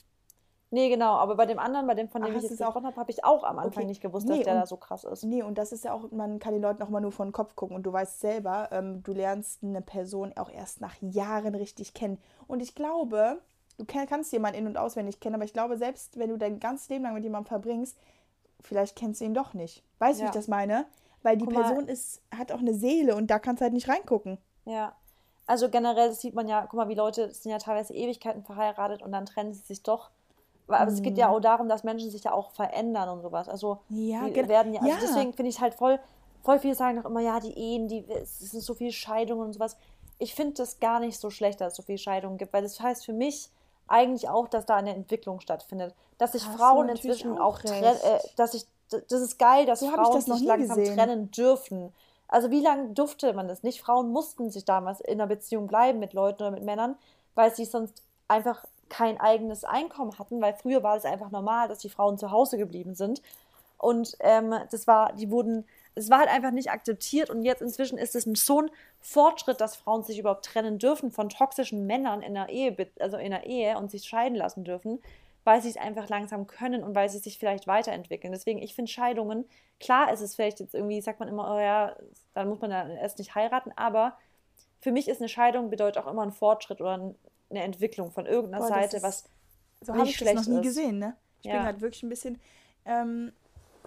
Speaker 2: Nee, genau, aber bei dem anderen, bei dem, von dem Ach, ich jetzt gesprochen habe, habe ich auch am Anfang okay. nicht gewusst, nee, dass der und, da so krass ist.
Speaker 1: Nee, und das ist ja auch, man kann den Leuten auch mal nur vor den Kopf gucken und du weißt selber, ähm, du lernst eine Person auch erst nach Jahren richtig kennen. Und ich glaube, du kannst jemanden in- und auswendig kennen, aber ich glaube, selbst wenn du dein ganzes Leben lang mit jemandem verbringst, vielleicht kennst du ihn doch nicht. Weißt du, ja. wie ich das meine? Weil die Guck Person ist, hat auch eine Seele und da kannst du halt nicht reingucken.
Speaker 2: Ja. Also generell das sieht man ja, guck mal, wie Leute sind ja teilweise Ewigkeiten verheiratet und dann trennen sie sich doch aber es geht ja mhm. auch darum, dass Menschen sich ja auch verändern und sowas. Also ja, die werden ja, also ja. deswegen finde ich halt voll, voll viele sagen noch immer, ja, die Ehen, die, es sind so viele Scheidungen und sowas. Ich finde das gar nicht so schlecht, dass es so viele Scheidungen gibt, weil das heißt für mich eigentlich auch, dass da eine Entwicklung stattfindet. Dass sich Hast Frauen inzwischen auch, auch trennen, äh, dass ich, das ist geil, dass so Frauen das sich langsam gesehen. trennen dürfen. Also wie lange durfte man das nicht? Frauen mussten sich damals in einer Beziehung bleiben mit Leuten oder mit Männern, weil sie sonst einfach kein eigenes Einkommen hatten, weil früher war es einfach normal, dass die Frauen zu Hause geblieben sind. Und ähm, das war, die wurden, es war halt einfach nicht akzeptiert und jetzt inzwischen ist es so ein Fortschritt, dass Frauen sich überhaupt trennen dürfen von toxischen Männern in der Ehe, also in der Ehe und sich scheiden lassen dürfen, weil sie es einfach langsam können und weil sie sich vielleicht weiterentwickeln. Deswegen, ich finde Scheidungen, klar ist es vielleicht jetzt irgendwie, sagt man immer, oh ja, dann muss man ja erst nicht heiraten, aber für mich ist eine Scheidung bedeutet auch immer ein Fortschritt oder eine Entwicklung von irgendeiner Boah, Seite, was
Speaker 1: so habe ich das noch nie ist. gesehen, ne? Ich ja. bin gerade wirklich ein bisschen, ähm,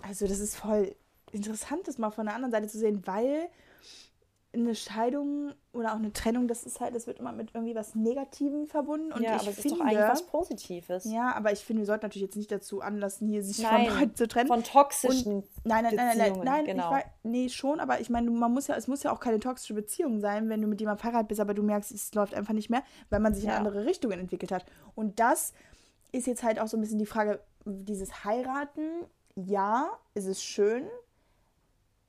Speaker 1: also das ist voll interessant, das mal von der anderen Seite zu sehen, weil eine Scheidung oder auch eine Trennung, das ist halt, das wird immer mit irgendwie was Negativem verbunden. Und
Speaker 2: ja,
Speaker 1: ich
Speaker 2: aber es
Speaker 1: finde,
Speaker 2: ist doch eigentlich was Positives.
Speaker 1: Ja, aber ich finde, wir sollten natürlich jetzt nicht dazu anlassen, hier sich nein, von zu trennen.
Speaker 2: Von toxischen
Speaker 1: und, nein, nein, nein, nein, nein, nein, genau. Weiß, nee, schon, aber ich meine, man muss ja, es muss ja auch keine toxische Beziehung sein, wenn du mit jemandem verheiratet bist, aber du merkst, es läuft einfach nicht mehr, weil man sich ja. in andere Richtungen entwickelt hat. Und das ist jetzt halt auch so ein bisschen die Frage, dieses Heiraten, ja, ist es schön,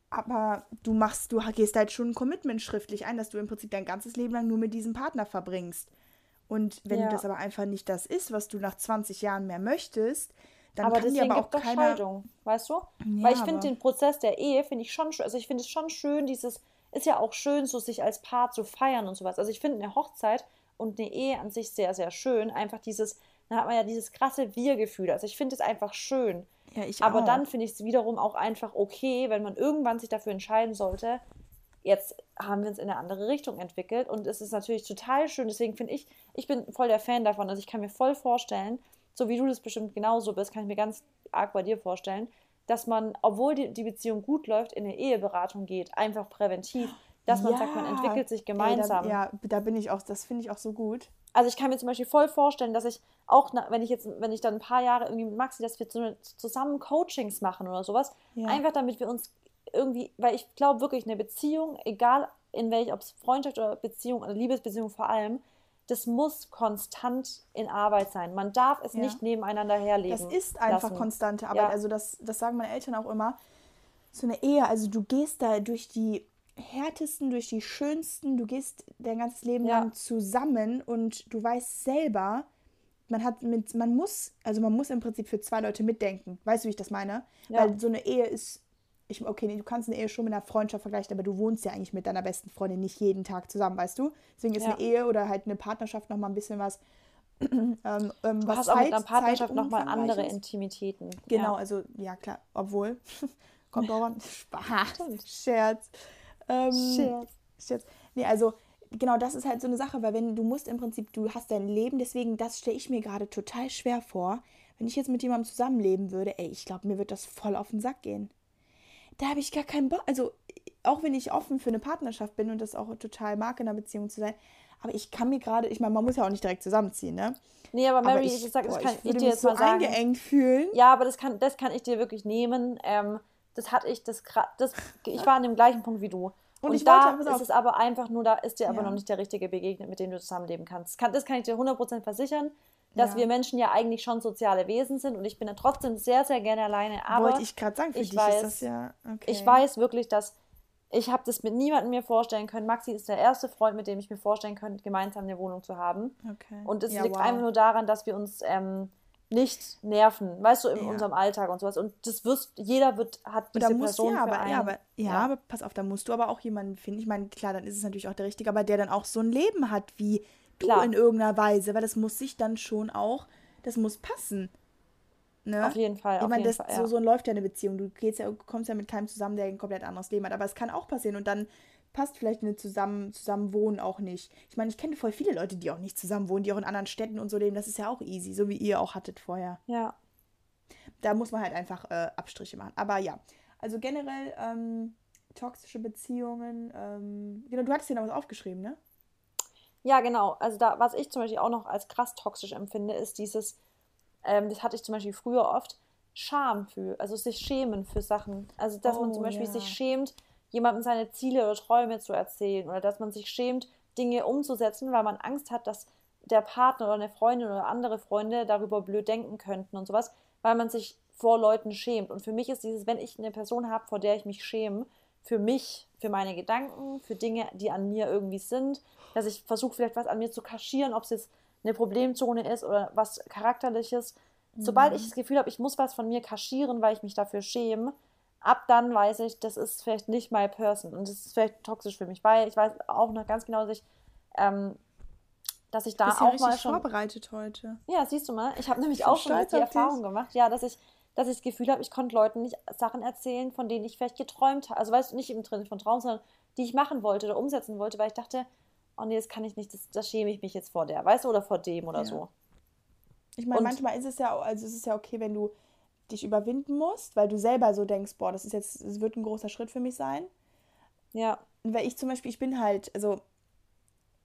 Speaker 1: aber du machst, du gehst halt schon ein Commitment schriftlich ein, dass du im Prinzip dein ganzes Leben lang nur mit diesem Partner verbringst. Und wenn ja. das aber einfach nicht das ist, was du nach 20 Jahren mehr möchtest, dann aber kann dir aber auch keiner...
Speaker 2: Scheidung, weißt du? Ja, Weil ich finde den Prozess der Ehe, finde ich schon schön, also ich finde es schon schön, dieses, ist ja auch schön, so sich als Paar zu feiern und sowas. Also ich finde eine Hochzeit und eine Ehe an sich sehr, sehr schön. Einfach dieses, dann hat man ja dieses krasse Wir-Gefühl. Also ich finde es einfach schön. Ja, ich Aber auch. dann finde ich es wiederum auch einfach okay, wenn man irgendwann sich dafür entscheiden sollte, jetzt haben wir uns in eine andere Richtung entwickelt und es ist natürlich total schön. Deswegen finde ich, ich bin voll der Fan davon. Also ich kann mir voll vorstellen, so wie du das bestimmt genauso bist, kann ich mir ganz arg bei dir vorstellen, dass man, obwohl die, die Beziehung gut läuft, in eine Eheberatung geht, einfach präventiv, dass man ja. sagt, man entwickelt sich gemeinsam.
Speaker 1: Ey, da, ja, da bin ich auch, das finde ich auch so gut.
Speaker 2: Also ich kann mir zum Beispiel voll vorstellen, dass ich auch, wenn ich jetzt, wenn ich dann ein paar Jahre irgendwie mit Maxi, dass wir zusammen Coachings machen oder sowas, ja. einfach damit wir uns irgendwie, weil ich glaube wirklich, eine Beziehung, egal in welch, ob es Freundschaft oder Beziehung oder Liebesbeziehung vor allem, das muss konstant in Arbeit sein. Man darf es ja. nicht nebeneinander herleben.
Speaker 1: Das ist einfach lassen. konstante Arbeit. Also das, das sagen meine Eltern auch immer. So eine Ehe, also du gehst da durch die härtesten, durch die schönsten, du gehst dein ganzes Leben ja. lang zusammen und du weißt selber, man hat mit, man muss, also man muss im Prinzip für zwei Leute mitdenken. Weißt du, wie ich das meine? Ja. Weil so eine Ehe ist, ich, okay, nee, du kannst eine Ehe schon mit einer Freundschaft vergleichen, aber du wohnst ja eigentlich mit deiner besten Freundin nicht jeden Tag zusammen, weißt du? Deswegen ist ja. eine Ehe oder halt eine Partnerschaft nochmal ein bisschen was.
Speaker 2: ähm, ähm, du was hast Zeit, auch mit einer Partnerschaft nochmal andere Intimitäten.
Speaker 1: Genau, ja. also ja klar, obwohl. Kommt auch an. Spaß. Scherz. Ähm, Scherz. Scherz. Nee, also genau, das ist halt so eine Sache, weil wenn du musst im Prinzip, du hast dein Leben, deswegen, das stelle ich mir gerade total schwer vor. Wenn ich jetzt mit jemandem zusammenleben würde, ey, ich glaube, mir wird das voll auf den Sack gehen. Da habe ich gar keinen Bock. Also, auch wenn ich offen für eine Partnerschaft bin und das auch total mag, in einer Beziehung zu sein, aber ich kann mir gerade, ich meine, man muss ja auch nicht direkt zusammenziehen, ne?
Speaker 2: Nee, aber Mary, aber ich, ich, sag, das boah, kann ich, ich dir jetzt so mal sagen.
Speaker 1: eingeengt fühlen.
Speaker 2: Ja, aber das kann, das kann ich dir wirklich nehmen. Ähm, das hatte ich, das, das, ich war an dem gleichen Punkt wie du. Und, und ich da wollte, ist es aber einfach nur, da ist dir ja. aber noch nicht der richtige begegnet, mit dem du zusammenleben kannst. Kann, das kann ich dir 100% versichern, dass ja. wir Menschen ja eigentlich schon soziale Wesen sind und ich bin dann trotzdem sehr, sehr gerne alleine. Aber
Speaker 1: wollte ich gerade sagen, für ich dich weiß, ist das ja okay.
Speaker 2: Ich weiß wirklich, dass ich habe das mit niemandem mir vorstellen können. Maxi ist der erste Freund, mit dem ich mir vorstellen könnte, gemeinsam eine Wohnung zu haben. Okay. Und es ja, liegt wow. einfach nur daran, dass wir uns ähm, nicht nerven, weißt du, in ja. unserem Alltag und sowas. Und das wirst, jeder wird, hat
Speaker 1: diese musst, Person ja, aber, ja, aber, ja, ja, aber pass auf, da musst du aber auch jemanden finden. Ich meine, klar, dann ist es natürlich auch der Richtige, aber der dann auch so ein Leben hat wie du klar. in irgendeiner Weise, weil das muss sich dann schon auch, das muss passen.
Speaker 2: Ne? Auf jeden Fall.
Speaker 1: Ich meine, das, Fall, so, so läuft ja eine Beziehung. Du gehst ja, kommst ja mit keinem zusammen, der ein komplett anderes Leben hat. Aber es kann auch passieren und dann passt vielleicht eine zusammen, Zusammenwohnen auch nicht. Ich meine, ich kenne voll viele Leute, die auch nicht zusammen wohnen, die auch in anderen Städten und so leben. Das ist ja auch easy, so wie ihr auch hattet vorher.
Speaker 2: Ja.
Speaker 1: Da muss man halt einfach äh, Abstriche machen. Aber ja, also generell ähm, toxische Beziehungen. Ähm, genau, du hattest dir noch was aufgeschrieben, ne?
Speaker 2: Ja, genau. Also da, was ich zum Beispiel auch noch als krass toxisch empfinde, ist dieses, ähm, das hatte ich zum Beispiel früher oft, Scham für, also sich schämen für Sachen. Also dass oh, man zum Beispiel ja. sich schämt, jemandem seine Ziele oder Träume zu erzählen oder dass man sich schämt, Dinge umzusetzen, weil man Angst hat, dass der Partner oder eine Freundin oder andere Freunde darüber blöd denken könnten und sowas, weil man sich vor Leuten schämt. Und für mich ist dieses, wenn ich eine Person habe, vor der ich mich schäme, für mich, für meine Gedanken, für Dinge, die an mir irgendwie sind, dass ich versuche vielleicht was an mir zu kaschieren, ob es jetzt eine Problemzone ist oder was charakterliches. Mhm. Sobald ich das Gefühl habe, ich muss was von mir kaschieren, weil ich mich dafür schäme, ab dann weiß ich, das ist vielleicht nicht my person und das ist vielleicht toxisch für mich, weil ich weiß auch noch ganz genau, dass ich ähm, dass ich da
Speaker 1: Bist ja
Speaker 2: auch
Speaker 1: richtig
Speaker 2: mal schon.
Speaker 1: vorbereitet heute.
Speaker 2: Ja, siehst du mal, ich habe nämlich
Speaker 1: Ich
Speaker 2: auch schon die Erfahrung
Speaker 1: dich.
Speaker 2: gemacht, ja, dass ich, dass ich das Gefühl habe, ich konnte Leuten nicht Sachen erzählen, von denen ich vielleicht geträumt habe. Also weißt du, nicht im Sinne von Traum, sondern die ich machen wollte oder umsetzen wollte, weil ich dachte, oh nee, das kann ich nicht, das, da schäme ich mich jetzt vor der, weißt du, oder vor dem oder
Speaker 1: Ja.
Speaker 2: so.
Speaker 1: Ich meine, manchmal ist es ja, also es ist ja okay, wenn du dich überwinden musst, weil du selber so denkst, boah, das ist jetzt, es wird ein großer Schritt für mich sein.
Speaker 2: Ja,
Speaker 1: weil ich zum Beispiel, ich bin halt, also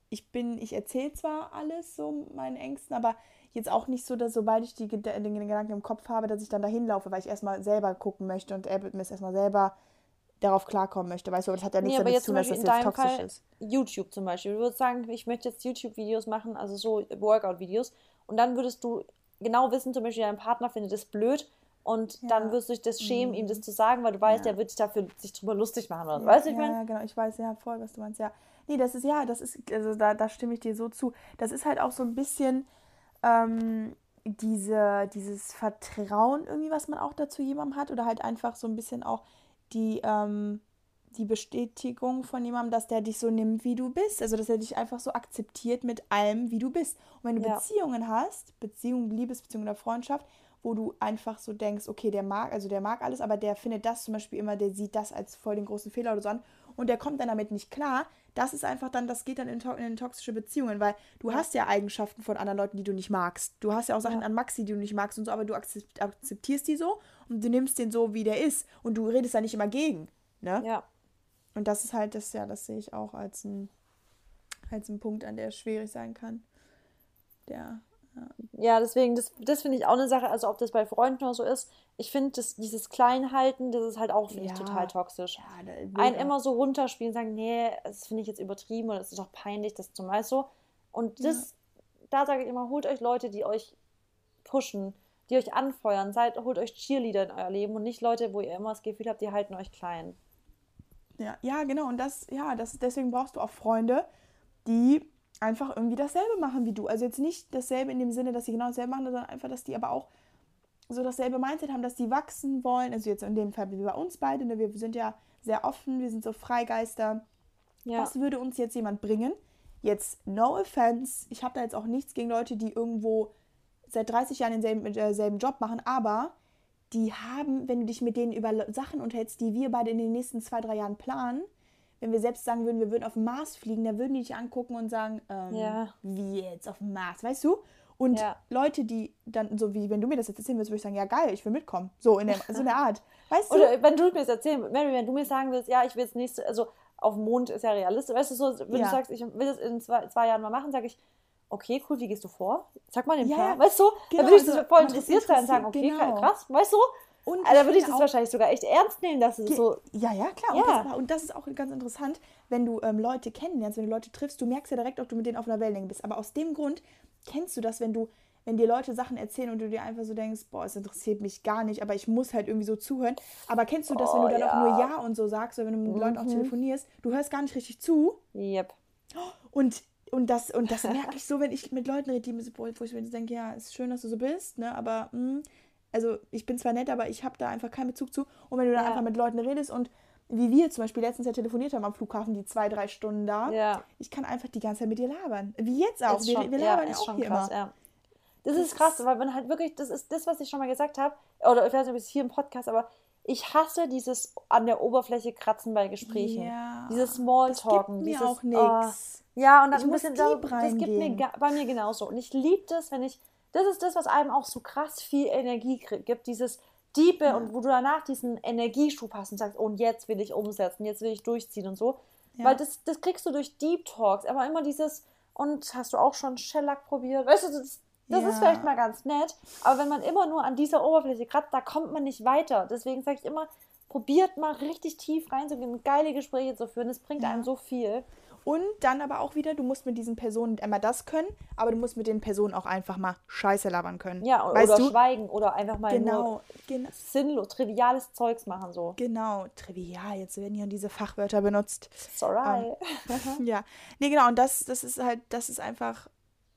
Speaker 1: ich bin, ich erzähle zwar alles so meinen Ängsten, aber jetzt auch nicht so, dass sobald ich die, den Gedanken im Kopf habe, dass ich dann dahin laufe, weil ich erstmal selber gucken möchte und er mir erstmal selber darauf klarkommen möchte. Weißt du, das hat ja
Speaker 2: Nee,
Speaker 1: nichts
Speaker 2: aber
Speaker 1: damit zu tun, dass das jetzt toxisch
Speaker 2: Fall
Speaker 1: ist.
Speaker 2: YouTube zum Beispiel. Du würdest sagen, ich möchte jetzt YouTube-Videos machen, also so Workout-Videos. Und dann würdest du genau wissen, zum Beispiel dein Partner findet das blöd. Und
Speaker 1: Ja.
Speaker 2: dann wirst du dich das schämen, ihm das zu sagen, weil du weißt,
Speaker 1: Ja.
Speaker 2: der wird sich dafür sich drüber lustig machen. Oder? so. weißt du, ich
Speaker 1: ja,
Speaker 2: meine?
Speaker 1: genau, ich weiß ja voll, was du meinst, ja. Nee, das ist, ja, das ist, also da, da stimme ich dir so zu. Das ist halt auch so ein bisschen ähm, diese, dieses Vertrauen irgendwie, was man auch dazu jemandem hat oder halt einfach so ein bisschen auch die, ähm, die Bestätigung von jemandem, dass der dich so nimmt, wie du bist. Also, dass er dich einfach so akzeptiert mit allem, wie du bist. Und wenn du
Speaker 2: Ja.
Speaker 1: Beziehungen hast, Beziehungen, Liebesbeziehungen oder Freundschaft, wo du einfach so denkst, okay, der mag, also der mag alles, aber der findet das zum Beispiel immer, der sieht das als voll den großen Fehler oder so an und der kommt dann damit nicht klar, das ist einfach dann, das geht dann in, to in toxische Beziehungen, weil du hast ja Eigenschaften von anderen Leuten, die du nicht magst. Du hast ja auch Sachen
Speaker 2: Ja.
Speaker 1: an Maxi, die du nicht magst und so, aber du akzept, akzeptierst die so und du nimmst den so, wie der ist und du redest da nicht immer gegen. Ne?
Speaker 2: Ja.
Speaker 1: Und das ist halt, das, ja, das sehe ich auch als ein, als ein Punkt, an der es schwierig sein kann. Der,
Speaker 2: Ja, deswegen, das, das finde ich auch eine Sache, also ob das bei Freunden oder so ist. Ich finde, das, dieses Kleinhalten, das ist halt auch, finde ich,
Speaker 1: Ja.
Speaker 2: total toxisch.
Speaker 1: ja,
Speaker 2: Einen immer so runterspielen, sagen, nee, das finde ich jetzt übertrieben oder das ist doch peinlich, das zum Beispiel so. Und das, da sage ich immer, holt euch Leute, die euch pushen, die euch anfeuern, seid, holt euch Cheerleader in euer Leben und nicht Leute, wo ihr immer das Gefühl habt, die halten euch klein.
Speaker 1: Ja, ja, genau. Und das, ja, das, deswegen brauchst du auch Freunde, die einfach irgendwie dasselbe machen wie du. Also jetzt nicht dasselbe in dem Sinne, dass sie genau dasselbe machen, sondern einfach, dass die aber auch so dasselbe Mindset haben, dass die wachsen wollen. Also jetzt in dem Fall wie bei uns beide, ne? wir sind ja sehr offen, wir sind so Freigeister.
Speaker 2: Ja,
Speaker 1: Was würde uns jetzt jemand bringen? Jetzt, no offense, ich habe da jetzt auch nichts gegen Leute, die irgendwo seit 30 Jahren denselben äh, selben Job machen, aber die haben, wenn du dich mit denen über Sachen unterhältst, die wir beide in den nächsten zwei, drei Jahren planen, wenn wir selbst sagen würden, wir würden auf den Mars fliegen, dann würden die dich angucken und sagen, ähm,
Speaker 2: Ja.
Speaker 1: wie jetzt auf den Mars, weißt du? Und
Speaker 2: Ja.
Speaker 1: Leute, die dann, so wie wenn du mir das jetzt erzählen würdest, würde ich sagen, ja geil, ich will mitkommen. So in der, so in der Art. Weißt du?
Speaker 2: Oder wenn du mir das erzählen, Mary, wenn du mir sagen willst, ja, ich will das nächste, also auf dem Mond ist ja realistisch, weißt du, so, wenn
Speaker 1: Ja.
Speaker 2: du sagst, ich will das in zwei, zwei Jahren mal machen, sage ich, okay, cool, wie gehst du vor? Sag mal den
Speaker 1: Ja,
Speaker 2: Plan, weißt du?
Speaker 1: genau,
Speaker 2: da würde ich
Speaker 1: also
Speaker 2: das voll
Speaker 1: man ist
Speaker 2: interessiert sein und sagen, okay,
Speaker 1: genau.
Speaker 2: krass, weißt du?
Speaker 1: Und
Speaker 2: Also, da würde ich das
Speaker 1: auch-
Speaker 2: wahrscheinlich sogar echt ernst nehmen, dass es so,
Speaker 1: Ja, ja, klar.
Speaker 2: Ja.
Speaker 1: Und, das, aber- und das ist auch ganz interessant, wenn du ähm, Leute kennenlernst, wenn du Leute triffst, du merkst ja direkt, ob du mit denen auf einer Wellenlänge bist. Aber aus dem Grund kennst du das, wenn du, wenn dir Leute Sachen erzählen und du dir einfach so denkst, boah, es interessiert mich gar nicht, aber ich muss halt irgendwie so zuhören. Aber kennst du das, wenn
Speaker 2: Oh,
Speaker 1: du dann auch
Speaker 2: ja.
Speaker 1: nur Ja und so sagst oder wenn du mit Leuten auch
Speaker 2: Mhm.
Speaker 1: telefonierst, du hörst gar nicht richtig zu
Speaker 2: yep.
Speaker 1: und und das, und das merke ich so, wenn ich mit Leuten rede, die mir so, wo ich mir denke, ja, ist schön, dass du so bist, ne? Aber mh, also ich bin zwar nett, aber ich habe da einfach keinen Bezug zu. Und wenn du dann
Speaker 2: Ja.
Speaker 1: einfach mit Leuten redest und wie wir zum Beispiel letztens ja telefoniert haben am Flughafen, die zwei, drei Stunden da,
Speaker 2: Ja,
Speaker 1: ich kann einfach die ganze Zeit mit dir labern. Wie jetzt auch.
Speaker 2: ist
Speaker 1: Wir,
Speaker 2: schon,
Speaker 1: wir labern ja,
Speaker 2: ist
Speaker 1: auch
Speaker 2: schon
Speaker 1: hier
Speaker 2: krass,
Speaker 1: immer.
Speaker 2: ja. Das,
Speaker 1: Das
Speaker 2: ist krass, weil man halt wirklich, das ist das, was ich schon mal gesagt habe, oder ich weiß nicht, ob es hier im Podcast, aber ich hasse dieses an der Oberfläche kratzen bei Gesprächen.
Speaker 1: Ja.
Speaker 2: Dieses
Speaker 1: Das
Speaker 2: Smalltalken.
Speaker 1: gibt mir
Speaker 2: dieses,
Speaker 1: auch
Speaker 2: oh,
Speaker 1: nichts.
Speaker 2: Ja, und dann
Speaker 1: Ich
Speaker 2: ein
Speaker 1: muss
Speaker 2: bisschen da, das gibt mir bei mir genauso. Und ich liebe das, wenn ich, das ist das, was einem auch so krass viel Energie gibt, dieses Diepe und wo du danach diesen Energieschub hast und sagst, oh, und jetzt will ich umsetzen, jetzt will ich durchziehen und so.
Speaker 1: Ja.
Speaker 2: Weil das, das kriegst du durch Deep Talks, aber immer dieses, und hast du auch schon Shellac probiert? Weißt du, das, das
Speaker 1: Ja.
Speaker 2: ist vielleicht mal ganz nett, aber wenn man immer nur an dieser Oberfläche kratzt, da kommt man nicht weiter. Deswegen sage ich immer, probiert mal richtig tief reinzugehen geile Gespräche zu führen. Das bringt
Speaker 1: Ja.
Speaker 2: einem so viel.
Speaker 1: Und dann aber auch wieder, du musst mit diesen Personen einmal das können, aber du musst mit den Personen auch einfach mal Scheiße labern können.
Speaker 2: Ja,
Speaker 1: weißt
Speaker 2: oder
Speaker 1: du?
Speaker 2: schweigen oder einfach mal
Speaker 1: Genau, genau.
Speaker 2: sinnlos, triviales Zeugs machen so.
Speaker 1: Genau, trivial, jetzt werden hier diese Fachwörter benutzt.
Speaker 2: Sorry.
Speaker 1: Ja, nee, genau, und das, das ist halt, das ist einfach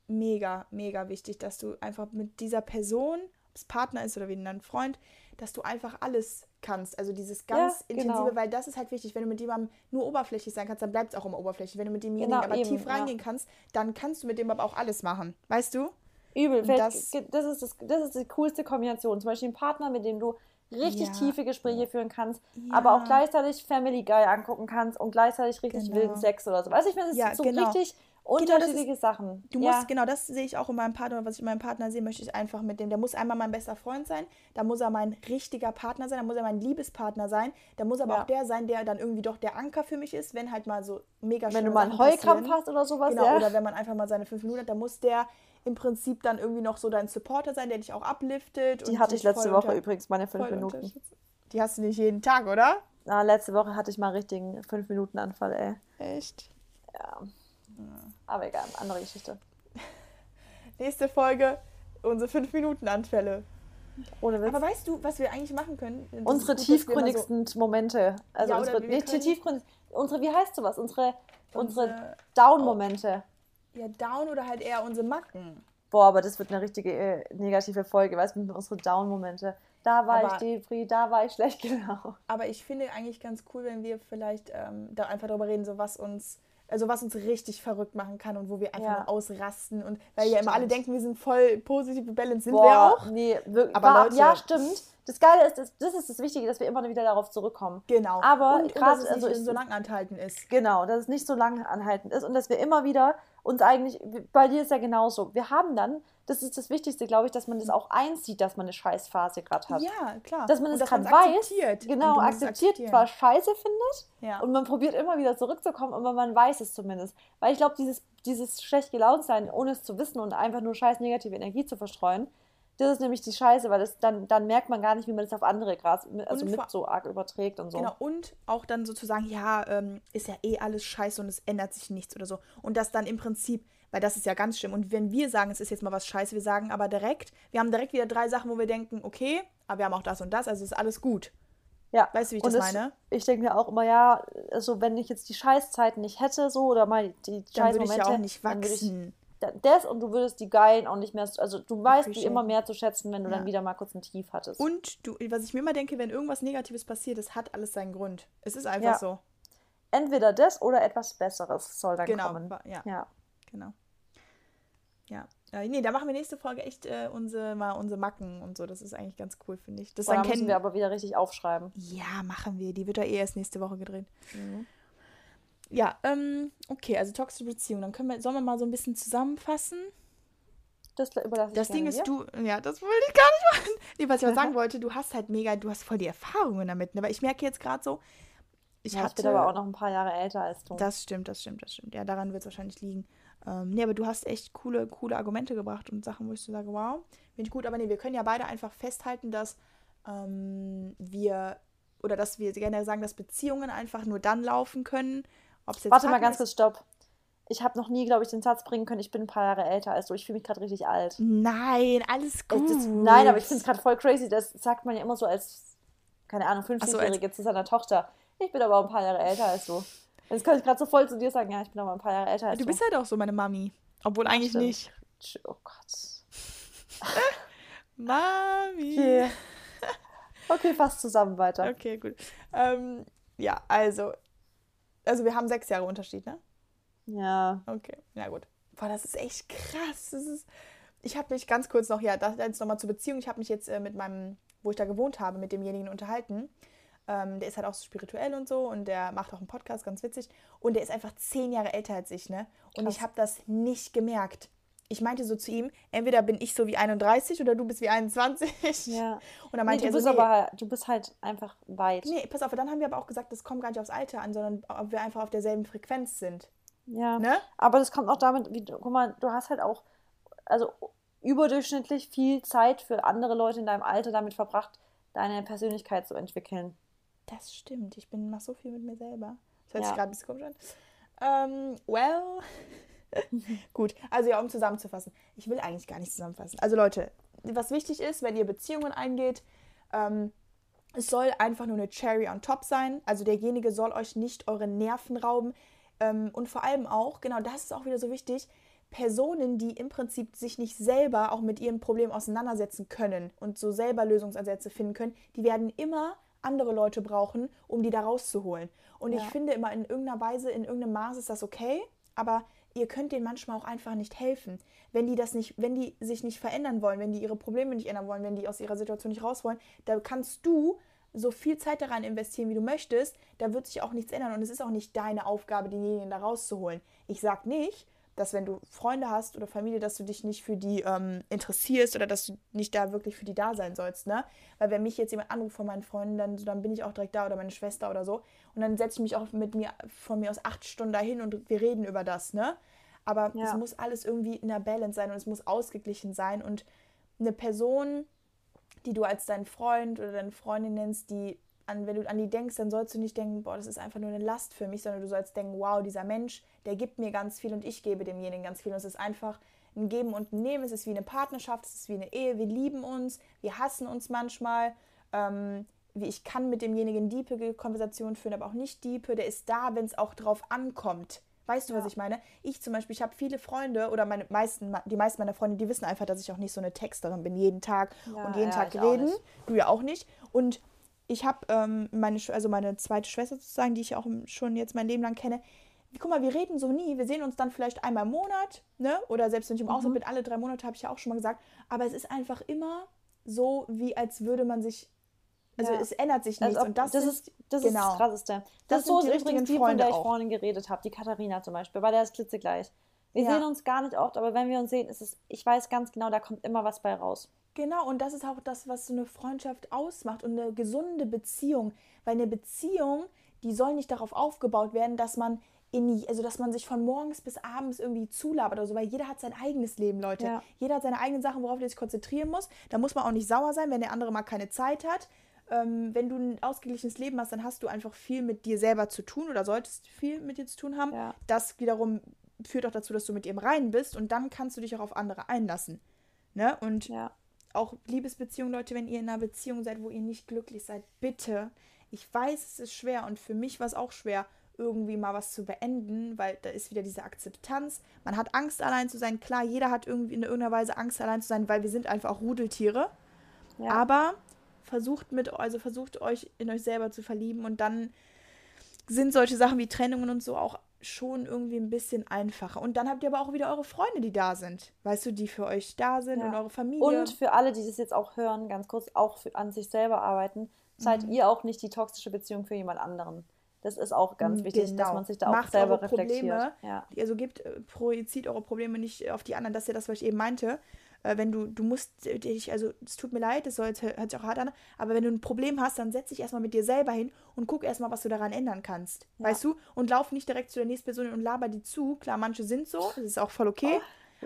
Speaker 1: mega, mega wichtig, dass du einfach mit dieser Person, ob es Partner ist oder wie ein Freund, dass du einfach alles, kannst. Also dieses ganz
Speaker 2: Ja,
Speaker 1: intensive,
Speaker 2: genau.
Speaker 1: weil das ist halt wichtig. Wenn du mit jemandem nur oberflächlich sein kannst, dann bleibt es auch immer oberflächlich. Wenn du mit demjenigen
Speaker 2: Genau,
Speaker 1: aber
Speaker 2: eben,
Speaker 1: tief
Speaker 2: ja.
Speaker 1: reingehen kannst, dann kannst du mit dem aber auch alles machen. Weißt du?
Speaker 2: Übel.
Speaker 1: Das-
Speaker 2: Das, ist das, das ist die coolste Kombination. Zum Beispiel ein Partner, mit dem du richtig
Speaker 1: Ja.
Speaker 2: tiefe Gespräche führen kannst,
Speaker 1: Ja.
Speaker 2: aber auch gleichzeitig Family Guy angucken kannst und gleichzeitig richtig
Speaker 1: Genau.
Speaker 2: wilden Sex oder so. Weißt du, ich finde, das
Speaker 1: Ja,
Speaker 2: sind so
Speaker 1: genau.
Speaker 2: richtig
Speaker 1: ist-
Speaker 2: unterschiedliche Sachen.
Speaker 1: Du
Speaker 2: ja.
Speaker 1: musst, genau, das sehe ich auch in meinem Partner, was ich in meinem Partner sehe, möchte ich einfach mit dem, der muss einmal mein bester Freund sein, da muss er mein richtiger Partner sein, da muss er mein Liebespartner sein, da muss aber
Speaker 2: Ja.
Speaker 1: auch der sein, der dann irgendwie doch der Anker für mich ist, wenn halt mal so mega
Speaker 2: Wenn du mal einen Heulkrampf
Speaker 1: passieren.
Speaker 2: hast oder sowas,
Speaker 1: Genau,
Speaker 2: ja.
Speaker 1: oder wenn man einfach mal seine fünf Minuten hat, dann muss der im Prinzip dann irgendwie noch so dein Supporter sein, der dich auch upliftet.
Speaker 2: Die hatte ich letzte Woche übrigens, meine fünf Minuten.
Speaker 1: Die hast du nicht jeden Tag, oder?
Speaker 2: Na, letzte Woche hatte ich mal einen richtigen fünf Minuten Anfall, ey.
Speaker 1: Echt?
Speaker 2: Ja. Aber egal, andere Geschichte.
Speaker 1: Nächste Folge, unsere fünf Minuten Anfälle.
Speaker 2: Ohne Witz.
Speaker 1: Aber weißt du, was wir eigentlich machen können? Das
Speaker 2: unsere
Speaker 1: gut, mal so-
Speaker 2: tiefgründigsten Momente. Also
Speaker 1: Ja,
Speaker 2: unsere,
Speaker 1: können-
Speaker 2: tiefgründig, unsere, wie heißt sowas? Unsere, unsere
Speaker 1: Unsere-
Speaker 2: Down-Momente.
Speaker 1: Ja, down oder halt eher unsere Macken.
Speaker 2: Boah, aber das wird eine richtige äh, negative Folge, weißt du, unsere Down-Momente. Da war
Speaker 1: Aber-
Speaker 2: ich Depri, da war ich schlecht, genau.
Speaker 1: Aber ich finde eigentlich ganz cool, wenn wir vielleicht ähm, da einfach darüber reden, so was uns, also was uns richtig verrückt machen kann und wo wir einfach
Speaker 2: Ja.
Speaker 1: mal ausrasten und weil ja immer alle
Speaker 2: Stimmt.
Speaker 1: denken, wir sind voll positive Balance, sind wir
Speaker 2: Boah,
Speaker 1: auch.
Speaker 2: nee, wirklich.
Speaker 1: Aber
Speaker 2: war,
Speaker 1: Leute-
Speaker 2: ja, stimmt. Das Geile ist, das, das ist das Wichtige, dass wir immer wieder darauf zurückkommen.
Speaker 1: Genau.
Speaker 2: Aber grad-
Speaker 1: dass es
Speaker 2: also
Speaker 1: nicht
Speaker 2: ich-
Speaker 1: so lang anhalten ist.
Speaker 2: Genau, dass es nicht so lange anhaltend ist und dass wir immer wieder uns eigentlich, bei dir ist ja genauso, wir haben dann, das ist das Wichtigste, glaube ich, dass man das auch einsieht, dass man eine Scheißphase gerade hat.
Speaker 1: Ja, klar.
Speaker 2: Dass man es
Speaker 1: man
Speaker 2: gerade weiß, genau, akzeptiert, zwar scheiße findet
Speaker 1: Ja.
Speaker 2: und man probiert immer wieder zurückzukommen, aber man weiß es zumindest. Weil ich glaube, dieses, dieses schlecht gelaunt sein, ohne es zu wissen und einfach nur scheiß negative Energie zu verstreuen, das ist nämlich die Scheiße, weil das, dann, dann merkt man gar nicht, wie man das auf andere Gras, also
Speaker 1: Und
Speaker 2: mit so arg überträgt und so.
Speaker 1: Genau, und auch dann sozusagen, ja, ähm, ist ja eh alles scheiße und es ändert sich nichts oder so. Und das dann im Prinzip, weil das ist ja ganz schlimm. Und wenn wir sagen, es ist jetzt mal was scheiße, wir sagen aber direkt, wir haben direkt wieder drei Sachen, wo wir denken, okay, aber wir haben auch das und das, also ist alles gut.
Speaker 2: Ja.
Speaker 1: Weißt du, wie ich
Speaker 2: Und
Speaker 1: das meine?
Speaker 2: Ich denke mir auch immer, ja, also wenn ich jetzt die Scheißzeiten nicht hätte, so, oder mal die
Speaker 1: Dann würde ich
Speaker 2: Scheißmomente,
Speaker 1: ja auch nicht wachsen.
Speaker 2: Da- Das und du würdest die Geilen auch nicht mehr, also du weißt die immer mehr zu schätzen, wenn du
Speaker 1: Ja.
Speaker 2: dann wieder mal kurz ein Tief hattest.
Speaker 1: Und du, was ich mir immer denke, wenn irgendwas Negatives passiert, es hat alles seinen Grund. Es ist einfach
Speaker 2: Ja.
Speaker 1: so.
Speaker 2: Entweder das oder etwas Besseres soll dann
Speaker 1: Genau,
Speaker 2: kommen.
Speaker 1: ja.
Speaker 2: ja.
Speaker 1: Genau. Ja. Äh, nee, da machen wir nächste Folge echt äh, unsere, mal unsere Macken und so. Das ist eigentlich ganz cool, finde ich. Das
Speaker 2: Boah,
Speaker 1: dann
Speaker 2: da müssen
Speaker 1: kennen
Speaker 2: wir aber wieder richtig aufschreiben.
Speaker 1: Ja, machen wir. Die wird ja eh erst nächste Woche gedreht.
Speaker 2: Mhm.
Speaker 1: Ja, ähm, okay, also toxische Beziehung. Dann können wir, sollen wir mal so ein bisschen zusammenfassen?
Speaker 2: Das überlasse ich
Speaker 1: Das Ding ist,
Speaker 2: dir.
Speaker 1: du, ja, das wollte ich gar nicht machen. Nee, was ich aber sagen wollte, du hast halt mega, du hast voll die Erfahrungen damit. Ne? Weil ich merke jetzt gerade so, ich
Speaker 2: ja, ich
Speaker 1: hatte.
Speaker 2: bin aber auch noch ein paar Jahre älter als du.
Speaker 1: Das stimmt, das stimmt, das stimmt. Ja, daran wird es wahrscheinlich liegen. Ähm, nee, aber du hast echt coole, coole Argumente gebracht und Sachen, wo ich so sage, wow, finde ich gut. Aber nee, wir können ja beide einfach festhalten, dass ähm, wir, oder dass wir gerne sagen, dass Beziehungen einfach nur dann laufen können,
Speaker 2: Warte mal ganz kurz, stopp. Ich habe noch nie, glaube ich, den Satz bringen können, ich bin ein paar Jahre älter als du. Ich fühle mich gerade richtig alt.
Speaker 1: Nein, alles
Speaker 2: Es
Speaker 1: gut.
Speaker 2: ist, nein, aber ich finde es gerade voll crazy. Das sagt man ja immer so als, keine Ahnung,
Speaker 1: so, als-
Speaker 2: 50-Jährige zu seiner Tochter. Ich bin aber auch ein paar Jahre älter als du. Jetzt kann ich gerade so voll zu dir sagen, ja, ich bin aber ein paar Jahre älter als
Speaker 1: Du
Speaker 2: du.
Speaker 1: bist halt auch so meine Mami. Obwohl eigentlich
Speaker 2: Stimmt.
Speaker 1: nicht.
Speaker 2: Oh Gott.
Speaker 1: Mami.
Speaker 2: Okay. Okay, fast zusammen weiter.
Speaker 1: Okay, gut. Ähm, ja, also. Also wir haben sechs Jahre Unterschied, ne?
Speaker 2: Ja.
Speaker 1: Okay, ja gut. Boah, das ist echt krass. Das ist, ich habe mich ganz kurz noch, ja, das jetzt nochmal zur Beziehung. Ich habe mich jetzt äh, mit meinem, wo ich da gewohnt habe, mit demjenigen unterhalten. Ähm, der ist halt auch so spirituell und so und der macht auch einen Podcast, ganz witzig. Und der ist einfach zehn Jahre älter als ich, ne? Und
Speaker 2: Krass.
Speaker 1: ich habe das nicht gemerkt. Ich meinte so zu ihm, entweder bin ich so wie 31 oder du bist wie 21.
Speaker 2: Ja.
Speaker 1: Und dann
Speaker 2: Nee,
Speaker 1: meinte
Speaker 2: du
Speaker 1: er so,
Speaker 2: bist
Speaker 1: nee,
Speaker 2: aber halt, du bist halt einfach weit.
Speaker 1: nee, pass auf, dann haben wir aber auch gesagt, das kommt gar nicht aufs Alter an, sondern ob wir einfach auf derselben Frequenz sind.
Speaker 2: Ja.
Speaker 1: Ne?
Speaker 2: Aber das kommt auch damit, wie, du- guck mal, du hast halt auch, also überdurchschnittlich viel Zeit für andere Leute in deinem Alter damit verbracht, deine Persönlichkeit zu entwickeln.
Speaker 1: Das stimmt. Ich bin mach so viel mit mir selber. Das hört sich
Speaker 2: Ja.
Speaker 1: gerade ein bisschen komisch an. Ähm, well. Gut, also ja, um zusammenzufassen. Ich will eigentlich gar nicht zusammenfassen. Also Leute, was wichtig ist, wenn ihr Beziehungen eingeht, ähm, es soll einfach nur eine Cherry on top sein. Also derjenige soll euch nicht eure Nerven rauben. Ähm, und vor allem auch, genau das ist auch wieder so wichtig, Personen, die im Prinzip sich nicht selber auch mit ihrem Problem auseinandersetzen können und so selber Lösungsansätze finden können, die werden immer andere Leute brauchen, um die da rauszuholen. Und
Speaker 2: Ja.
Speaker 1: ich finde immer in irgendeiner Weise, in irgendeinem Maß ist das okay, aber ihr könnt denen manchmal auch einfach nicht helfen. Wenn die das nicht, wenn die sich nicht verändern wollen, wenn die ihre Probleme nicht ändern wollen, wenn die aus ihrer Situation nicht raus wollen, da kannst du so viel Zeit daran investieren, wie du möchtest, da wird sich auch nichts ändern und es ist auch nicht deine Aufgabe, denjenigen da rauszuholen. Ich sag nicht, dass wenn du Freunde hast oder Familie, dass du dich nicht für die ähm, interessierst oder dass du nicht da wirklich für die da sein sollst, ne? Weil wenn mich jetzt jemand anruft von meinen Freunden, dann, so, dann bin ich auch direkt da oder meine Schwester oder so und dann setze ich mich auch mit mir von mir aus acht Stunden dahin und wir reden über das, ne? Aber
Speaker 2: Ja.
Speaker 1: es muss alles irgendwie in der Balance sein und es muss ausgeglichen sein und eine Person, die du als deinen Freund oder deine Freundin nennst, die an, wenn du an die denkst, dann sollst du nicht denken, boah, das ist einfach nur eine Last für mich, sondern du sollst denken, wow, dieser Mensch, der gibt mir ganz viel und ich gebe demjenigen ganz viel. Und es ist einfach ein Geben und ein Nehmen. Es ist wie eine Partnerschaft, es ist wie eine Ehe. Wir lieben uns, wir hassen uns manchmal. Ähm, wie ich kann mit demjenigen diepe Konversationen führen, aber auch nicht diepe. Der ist da, wenn es auch drauf ankommt. Weißt du, was
Speaker 2: Ja.
Speaker 1: ich meine? Ich zum Beispiel, ich habe viele Freunde oder meine meisten, die meisten meiner Freunde, die wissen einfach, dass ich auch nicht so eine Texterin bin, jeden Tag
Speaker 2: Ja,
Speaker 1: und jeden
Speaker 2: ja,
Speaker 1: Tag reden. Du ja auch nicht. Und ich habe ähm, meine, also meine zweite Schwester sozusagen, die ich auch schon jetzt mein Leben lang kenne. Guck mal, wir reden so nie. Wir sehen uns dann vielleicht einmal im Monat, ne? Oder selbst wenn ich im
Speaker 2: Mhm.
Speaker 1: Ausland bin, alle drei Monate, habe ich ja auch schon mal gesagt. Aber es ist einfach immer so, wie als würde man sich. Also
Speaker 2: Ja.
Speaker 1: es ändert sich nichts.
Speaker 2: ob-
Speaker 1: und das,
Speaker 2: das ist das
Speaker 1: genau.
Speaker 2: ist das Krasseste. Das,
Speaker 1: Das
Speaker 2: ist so
Speaker 1: die
Speaker 2: übrigens die, von der ich
Speaker 1: auch.
Speaker 2: vorhin geredet habe, die Katharina zum Beispiel, bei der ist klitzegleich. Wir
Speaker 1: Ja.
Speaker 2: sehen uns gar nicht oft, aber wenn wir uns sehen, ist es, ich weiß ganz genau, da kommt immer was bei raus.
Speaker 1: Genau, und das ist auch das, was so eine Freundschaft ausmacht und eine gesunde Beziehung. Weil eine Beziehung, die soll nicht darauf aufgebaut werden, dass man in, also dass man sich von morgens bis abends irgendwie zulabert oder so, weil jeder hat sein eigenes Leben, Leute.
Speaker 2: Ja.
Speaker 1: Jeder hat seine eigenen Sachen, worauf er sich konzentrieren muss. Da muss man auch nicht sauer sein, wenn der andere mal keine Zeit hat. Ähm, wenn du ein ausgeglichenes Leben hast, dann hast du einfach viel mit dir selber zu tun oder solltest viel mit dir zu tun haben.
Speaker 2: Ja.
Speaker 1: Das wiederum führt auch dazu, dass du mit dir im Reinen bist und dann kannst du dich auch auf andere einlassen. Ne? Und
Speaker 2: Ja.
Speaker 1: Auch Liebesbeziehungen, Leute, wenn ihr in einer Beziehung seid, wo ihr nicht glücklich seid, bitte. Ich weiß, es ist schwer und für mich war es auch schwer, irgendwie mal was zu beenden, weil da ist wieder diese Akzeptanz. Man hat Angst, allein zu sein. Klar, jeder hat irgendwie in irgendeiner Weise Angst, allein zu sein, weil wir sind einfach auch Rudeltiere.
Speaker 2: Ja.
Speaker 1: Aber versucht mit, also versucht euch in euch selber zu verlieben und dann sind solche Sachen wie Trennungen und so auch schon irgendwie ein bisschen einfacher. Und dann habt ihr aber auch wieder eure Freunde, die da sind. Weißt du, die für euch da sind
Speaker 2: Ja.
Speaker 1: und eure Familie.
Speaker 2: Und für alle, die das jetzt auch hören, ganz kurz, auch für, an sich selber arbeiten, seid
Speaker 1: Mhm.
Speaker 2: ihr auch nicht die toxische Beziehung für jemand anderen. Das ist auch ganz wichtig, dass
Speaker 1: genau.
Speaker 2: man sich da auch
Speaker 1: Macht
Speaker 2: selber
Speaker 1: eure
Speaker 2: reflektiert.
Speaker 1: Probleme.
Speaker 2: Ja.
Speaker 1: also gebt, äh, projiziert eure Probleme nicht auf die anderen. Das ist ja das, was ich eben meinte. Äh, wenn du, du musst dich, also es tut mir leid, das soll jetzt, hört sich auch hart an, aber wenn du ein Problem hast, dann setz dich erstmal mit dir selber hin und guck erstmal, was du daran ändern kannst.
Speaker 2: Ja.
Speaker 1: Weißt du? Und lauf nicht direkt zu der nächsten Person und laber die zu. Klar, manche sind so, das ist auch voll okay.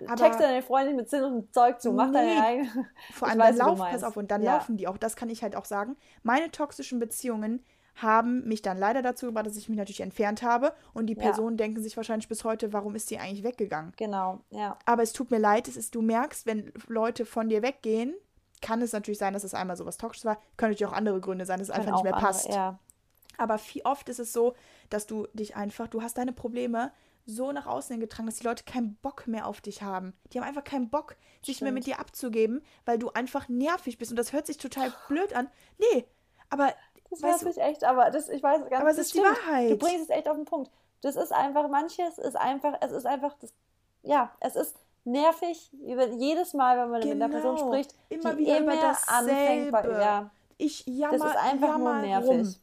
Speaker 1: Aber
Speaker 2: Texte deine Freundin mit Sinn und Zeug zu, mach
Speaker 1: Nee.
Speaker 2: deine eigene.
Speaker 1: vor allem
Speaker 2: weiß,
Speaker 1: dann lauf, pass auf, und dann
Speaker 2: Ja.
Speaker 1: laufen die auch. Das kann ich halt auch sagen. Meine toxischen Beziehungen haben mich dann leider dazu gebracht, dass ich mich natürlich entfernt habe. Und die
Speaker 2: Ja.
Speaker 1: Personen denken sich wahrscheinlich bis heute, warum ist die eigentlich weggegangen?
Speaker 2: Genau, ja.
Speaker 1: Aber es tut mir leid, es ist, du merkst, wenn Leute von dir weggehen, kann es natürlich sein, dass es einmal sowas Toxisches war. Können natürlich auch andere Gründe sein, dass es einfach nicht mehr
Speaker 2: andere-
Speaker 1: passt.
Speaker 2: Ja.
Speaker 1: Aber viel oft ist es so, dass du dich einfach, du hast deine Probleme so nach außen getragen, dass die Leute keinen Bock mehr auf dich haben. Die haben einfach keinen Bock, sich mehr mit dir abzugeben, weil du einfach nervig bist. Und das hört sich total blöd an. Nee, aber
Speaker 2: Das weiß ich echt, aber das, ich weiß ganz
Speaker 1: Aber es ist die. Wahrheit.
Speaker 2: Du bringst es echt auf den Punkt. Das ist einfach, manches ist einfach, es ist einfach, das, ja, es ist nervig, jedes Mal, wenn man mit einer Person
Speaker 1: Genau.
Speaker 2: spricht,
Speaker 1: Immer
Speaker 2: die
Speaker 1: wieder
Speaker 2: immer anfängt, bei, ja,
Speaker 1: ich jammer,
Speaker 2: das ist einfach nur nervig.
Speaker 1: rum.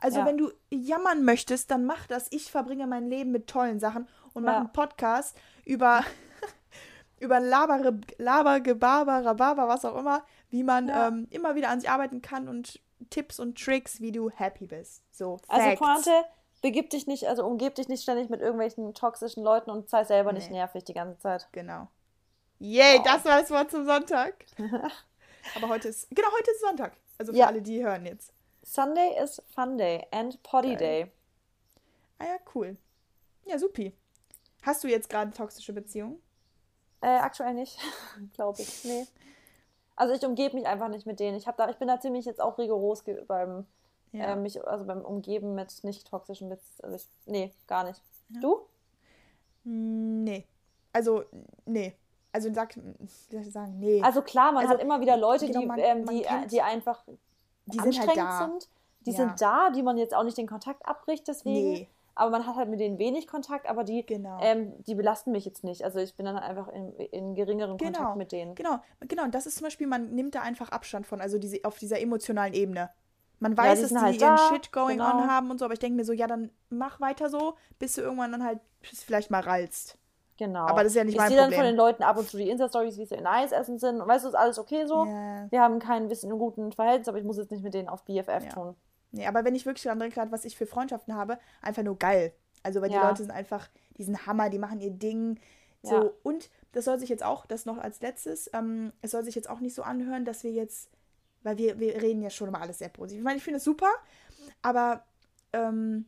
Speaker 1: Also
Speaker 2: Ja.
Speaker 1: wenn du jammern möchtest, dann mach das. Ich verbringe mein Leben mit tollen Sachen und mache
Speaker 2: Ja.
Speaker 1: einen Podcast über über Labere, Laber, Gebaber, Rhabarber, was auch immer, wie man
Speaker 2: Ja.
Speaker 1: ähm, immer wieder an sich arbeiten kann und Tipps und Tricks, wie du happy bist. So,
Speaker 2: Also
Speaker 1: Facts.
Speaker 2: Pointe, begib dich nicht, also umgib dich nicht ständig mit irgendwelchen toxischen Leuten und sei selber nicht
Speaker 1: Nee.
Speaker 2: nervig die ganze Zeit.
Speaker 1: Genau. Yay,
Speaker 2: Wow.
Speaker 1: das war das Wort zum Sonntag. Aber heute ist, genau, heute ist Sonntag. Also für
Speaker 2: Ja.
Speaker 1: alle, die hören jetzt.
Speaker 2: Sunday is Fun Day and Potty. Day.
Speaker 1: Ah ja, cool. Ja, supi. Hast du jetzt gerade toxische Beziehung?
Speaker 2: Äh, aktuell nicht, glaube ich. Nee. Also ich umgebe mich einfach nicht mit denen. Ich, da, ich bin da ziemlich jetzt auch rigoros beim,
Speaker 1: Ja.
Speaker 2: äh, mich, also beim Umgeben mit nicht toxischen Witz. Also ich, nee, gar nicht.
Speaker 1: Ja.
Speaker 2: Du?
Speaker 1: Nee. Also, nee. Also sag, wie soll ich sagen, nee.
Speaker 2: Also klar, man
Speaker 1: Also,
Speaker 2: hat immer wieder Leute,
Speaker 1: genau,
Speaker 2: die,
Speaker 1: man-
Speaker 2: ähm,
Speaker 1: man
Speaker 2: die,
Speaker 1: kennt-
Speaker 2: die einfach
Speaker 1: die sind halt
Speaker 2: anstrengend
Speaker 1: da.
Speaker 2: sind. Die
Speaker 1: Ja.
Speaker 2: sind da, die man jetzt auch nicht den Kontakt abbricht, deswegen.
Speaker 1: Nee.
Speaker 2: Aber man hat halt mit denen wenig Kontakt, aber die,
Speaker 1: Genau.
Speaker 2: ähm, die belasten mich jetzt nicht. Also ich bin dann einfach in, in geringerem
Speaker 1: Genau.
Speaker 2: Kontakt mit denen.
Speaker 1: Genau, genau. Und das ist zum Beispiel, man nimmt da einfach Abstand von, also diese, auf dieser emotionalen Ebene. Man
Speaker 2: Ja,
Speaker 1: weiß,
Speaker 2: die
Speaker 1: dass die
Speaker 2: halt
Speaker 1: ihren
Speaker 2: da,
Speaker 1: Shit going
Speaker 2: genau.
Speaker 1: on haben und so, aber ich denke mir so, ja, dann mach weiter so, bis du irgendwann dann halt vielleicht mal rallst.
Speaker 2: Genau.
Speaker 1: Aber das ist ja nicht
Speaker 2: ich
Speaker 1: mein
Speaker 2: sehe dann von
Speaker 1: Problem.
Speaker 2: den Leuten ab und zu die Insta-Stories, wie sie in Eis essen sind. Und weißt du, ist alles okay so.
Speaker 1: Ja.
Speaker 2: Wir haben kein bisschen guten Verhältnis, aber ich muss jetzt nicht mit denen auf BFF
Speaker 1: Ja.
Speaker 2: tun.
Speaker 1: Nee, aber wenn ich wirklich daran denke, was ich für Freundschaften habe, einfach nur geil. Also, weil die
Speaker 2: Ja.
Speaker 1: Leute sind einfach, die sind Hammer, die machen ihr Ding. So,
Speaker 2: Ja.
Speaker 1: und das soll sich jetzt auch, das noch als letztes, ähm, es soll sich jetzt auch nicht so anhören, dass wir jetzt, weil wir, wir reden ja schon immer alles sehr positiv. Ich meine, ich finde es super, aber ähm,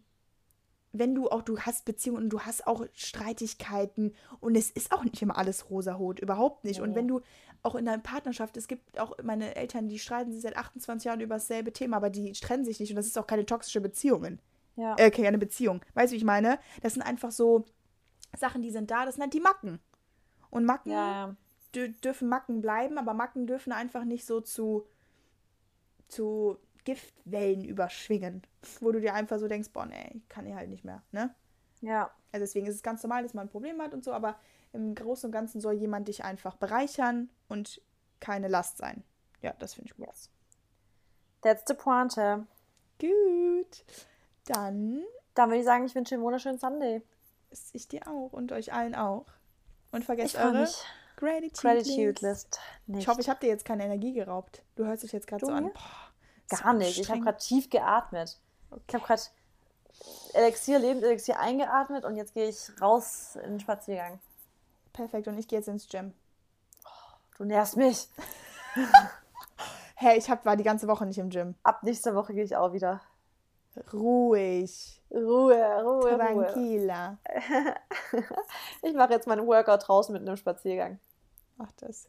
Speaker 1: wenn du auch, du hast Beziehungen und du hast auch Streitigkeiten und es ist auch nicht immer alles rosarot, überhaupt nicht. Und
Speaker 2: Nee.
Speaker 1: wenn du auch in deiner Partnerschaft, es gibt auch meine Eltern, die streiten sich seit 28 Jahren über dasselbe Thema, aber die trennen sich nicht und das ist auch keine toxische Beziehungen.
Speaker 2: Ja.
Speaker 1: Äh, keine Beziehung. Weißt du, wie ich meine? Das sind einfach so Sachen, die sind da, das sind halt die Macken. Und Macken
Speaker 2: ja, ja.
Speaker 1: dü- dürfen Macken bleiben, aber Macken dürfen einfach nicht so zu, zu Giftwellen überschwingen, wo du dir einfach so denkst, boah, nee, ich kann hier halt nicht mehr, ne?
Speaker 2: ja.
Speaker 1: Also deswegen ist es ganz normal, dass man ein Problem hat und so, aber im Großen und Ganzen soll jemand dich einfach bereichern und keine Last sein. Ja, das finde ich gut.
Speaker 2: Yes. That's the pointe.
Speaker 1: Gut. Dann
Speaker 2: Dann würde ich sagen, ich wünsche dir einen wunderschönen Sunday.
Speaker 1: ist ich dir auch und euch allen auch. Und vergesst eure
Speaker 2: mich.
Speaker 1: Gratitude,
Speaker 2: Gratitude
Speaker 1: List.
Speaker 2: List. Nicht.
Speaker 1: Ich hoffe, ich habe dir jetzt keine Energie geraubt. Du hörst dich jetzt gerade so an. Boah,
Speaker 2: Gar
Speaker 1: so
Speaker 2: nicht. Ich habe gerade tief geatmet. Ich habe gerade Elixier, Lebenselixier eingeatmet und jetzt gehe ich raus in den Spaziergang.
Speaker 1: Perfekt, und ich gehe jetzt ins Gym.
Speaker 2: Du nervst mich.
Speaker 1: Hey, ich hab, war die ganze Woche nicht im Gym.
Speaker 2: Ab nächster Woche gehe ich auch wieder.
Speaker 1: Ruhig.
Speaker 2: Ruhe, Ruhe, Ruhe.
Speaker 1: Tranquila.
Speaker 2: Ich mache jetzt meinen Workout draußen mit einem Spaziergang.
Speaker 1: Mach das.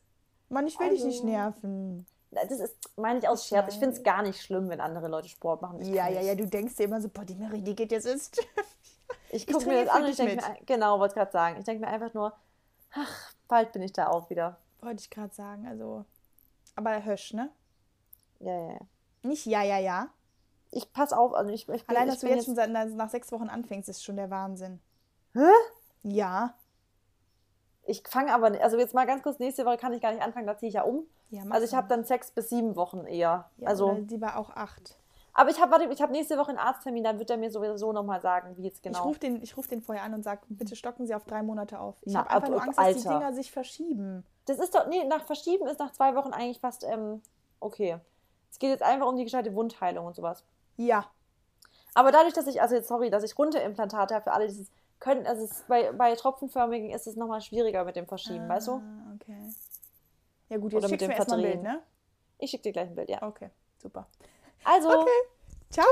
Speaker 1: Mann, ich will dich
Speaker 2: Also-
Speaker 1: nicht nerven.
Speaker 2: Das ist, meine ich aus
Speaker 1: Ich
Speaker 2: Scherz. Ich finde es gar nicht schlimm, wenn andere Leute Sport machen. Ich
Speaker 1: Ja, ja, ja, du denkst dir immer so, boah, die Mary, die geht jetzt ins.
Speaker 2: Ich
Speaker 1: Ich
Speaker 2: gucke mir das an und ich denke mir, genau, wollte gerade sagen. Ich denke mir einfach nur, ach, bald bin ich da auch wieder.
Speaker 1: Wollte ich gerade sagen, also. Aber Hösch, ne?
Speaker 2: Ja, ja, ja.
Speaker 1: Nicht ja, ja, ja.
Speaker 2: Ich pass auf, also ich, ich bin,
Speaker 1: Allein,
Speaker 2: ich
Speaker 1: dass du
Speaker 2: bin
Speaker 1: jetzt schon seit, nach sechs Wochen anfängst, ist schon der Wahnsinn.
Speaker 2: Hä?
Speaker 1: Ja.
Speaker 2: Ich fange aber, also jetzt mal ganz kurz, nächste Woche kann ich gar nicht anfangen, da ziehe ich ja um.
Speaker 1: Ja
Speaker 2: Also ich habe dann sechs bis sieben Wochen eher.
Speaker 1: Ja,
Speaker 2: also,
Speaker 1: lieber auch acht.
Speaker 2: aber ich habe, warte, ich habe nächste Woche einen Arzttermin, dann wird er mir sowieso nochmal sagen, wie jetzt
Speaker 1: Ich
Speaker 2: genau.
Speaker 1: rufe den, ich ruf den vorher an und sage, bitte stocken Sie auf drei Monate auf. Ich habe einfach
Speaker 2: ab-
Speaker 1: nur Angst, dass die
Speaker 2: Alter.
Speaker 1: Dinger sich verschieben.
Speaker 2: Das ist doch, nee, nach Verschieben ist nach zwei Wochen eigentlich fast, ähm, okay. Es geht jetzt einfach um die gescheite Wundheilung und sowas.
Speaker 1: Ja.
Speaker 2: Aber dadurch, dass ich, also jetzt sorry, dass ich Runterimplantate habe für alle, die es können, also es, bei, bei Tropfenförmigen ist es nochmal schwieriger mit dem Verschieben, weißt du?
Speaker 1: Ah, Okay. Ja gut, jetzt
Speaker 2: Oder mit dem
Speaker 1: ein Bild, ne?
Speaker 2: Ich schicke dir gleich ein Bild, ja.
Speaker 1: Okay, super.
Speaker 2: Also,
Speaker 1: Okay. Ciao.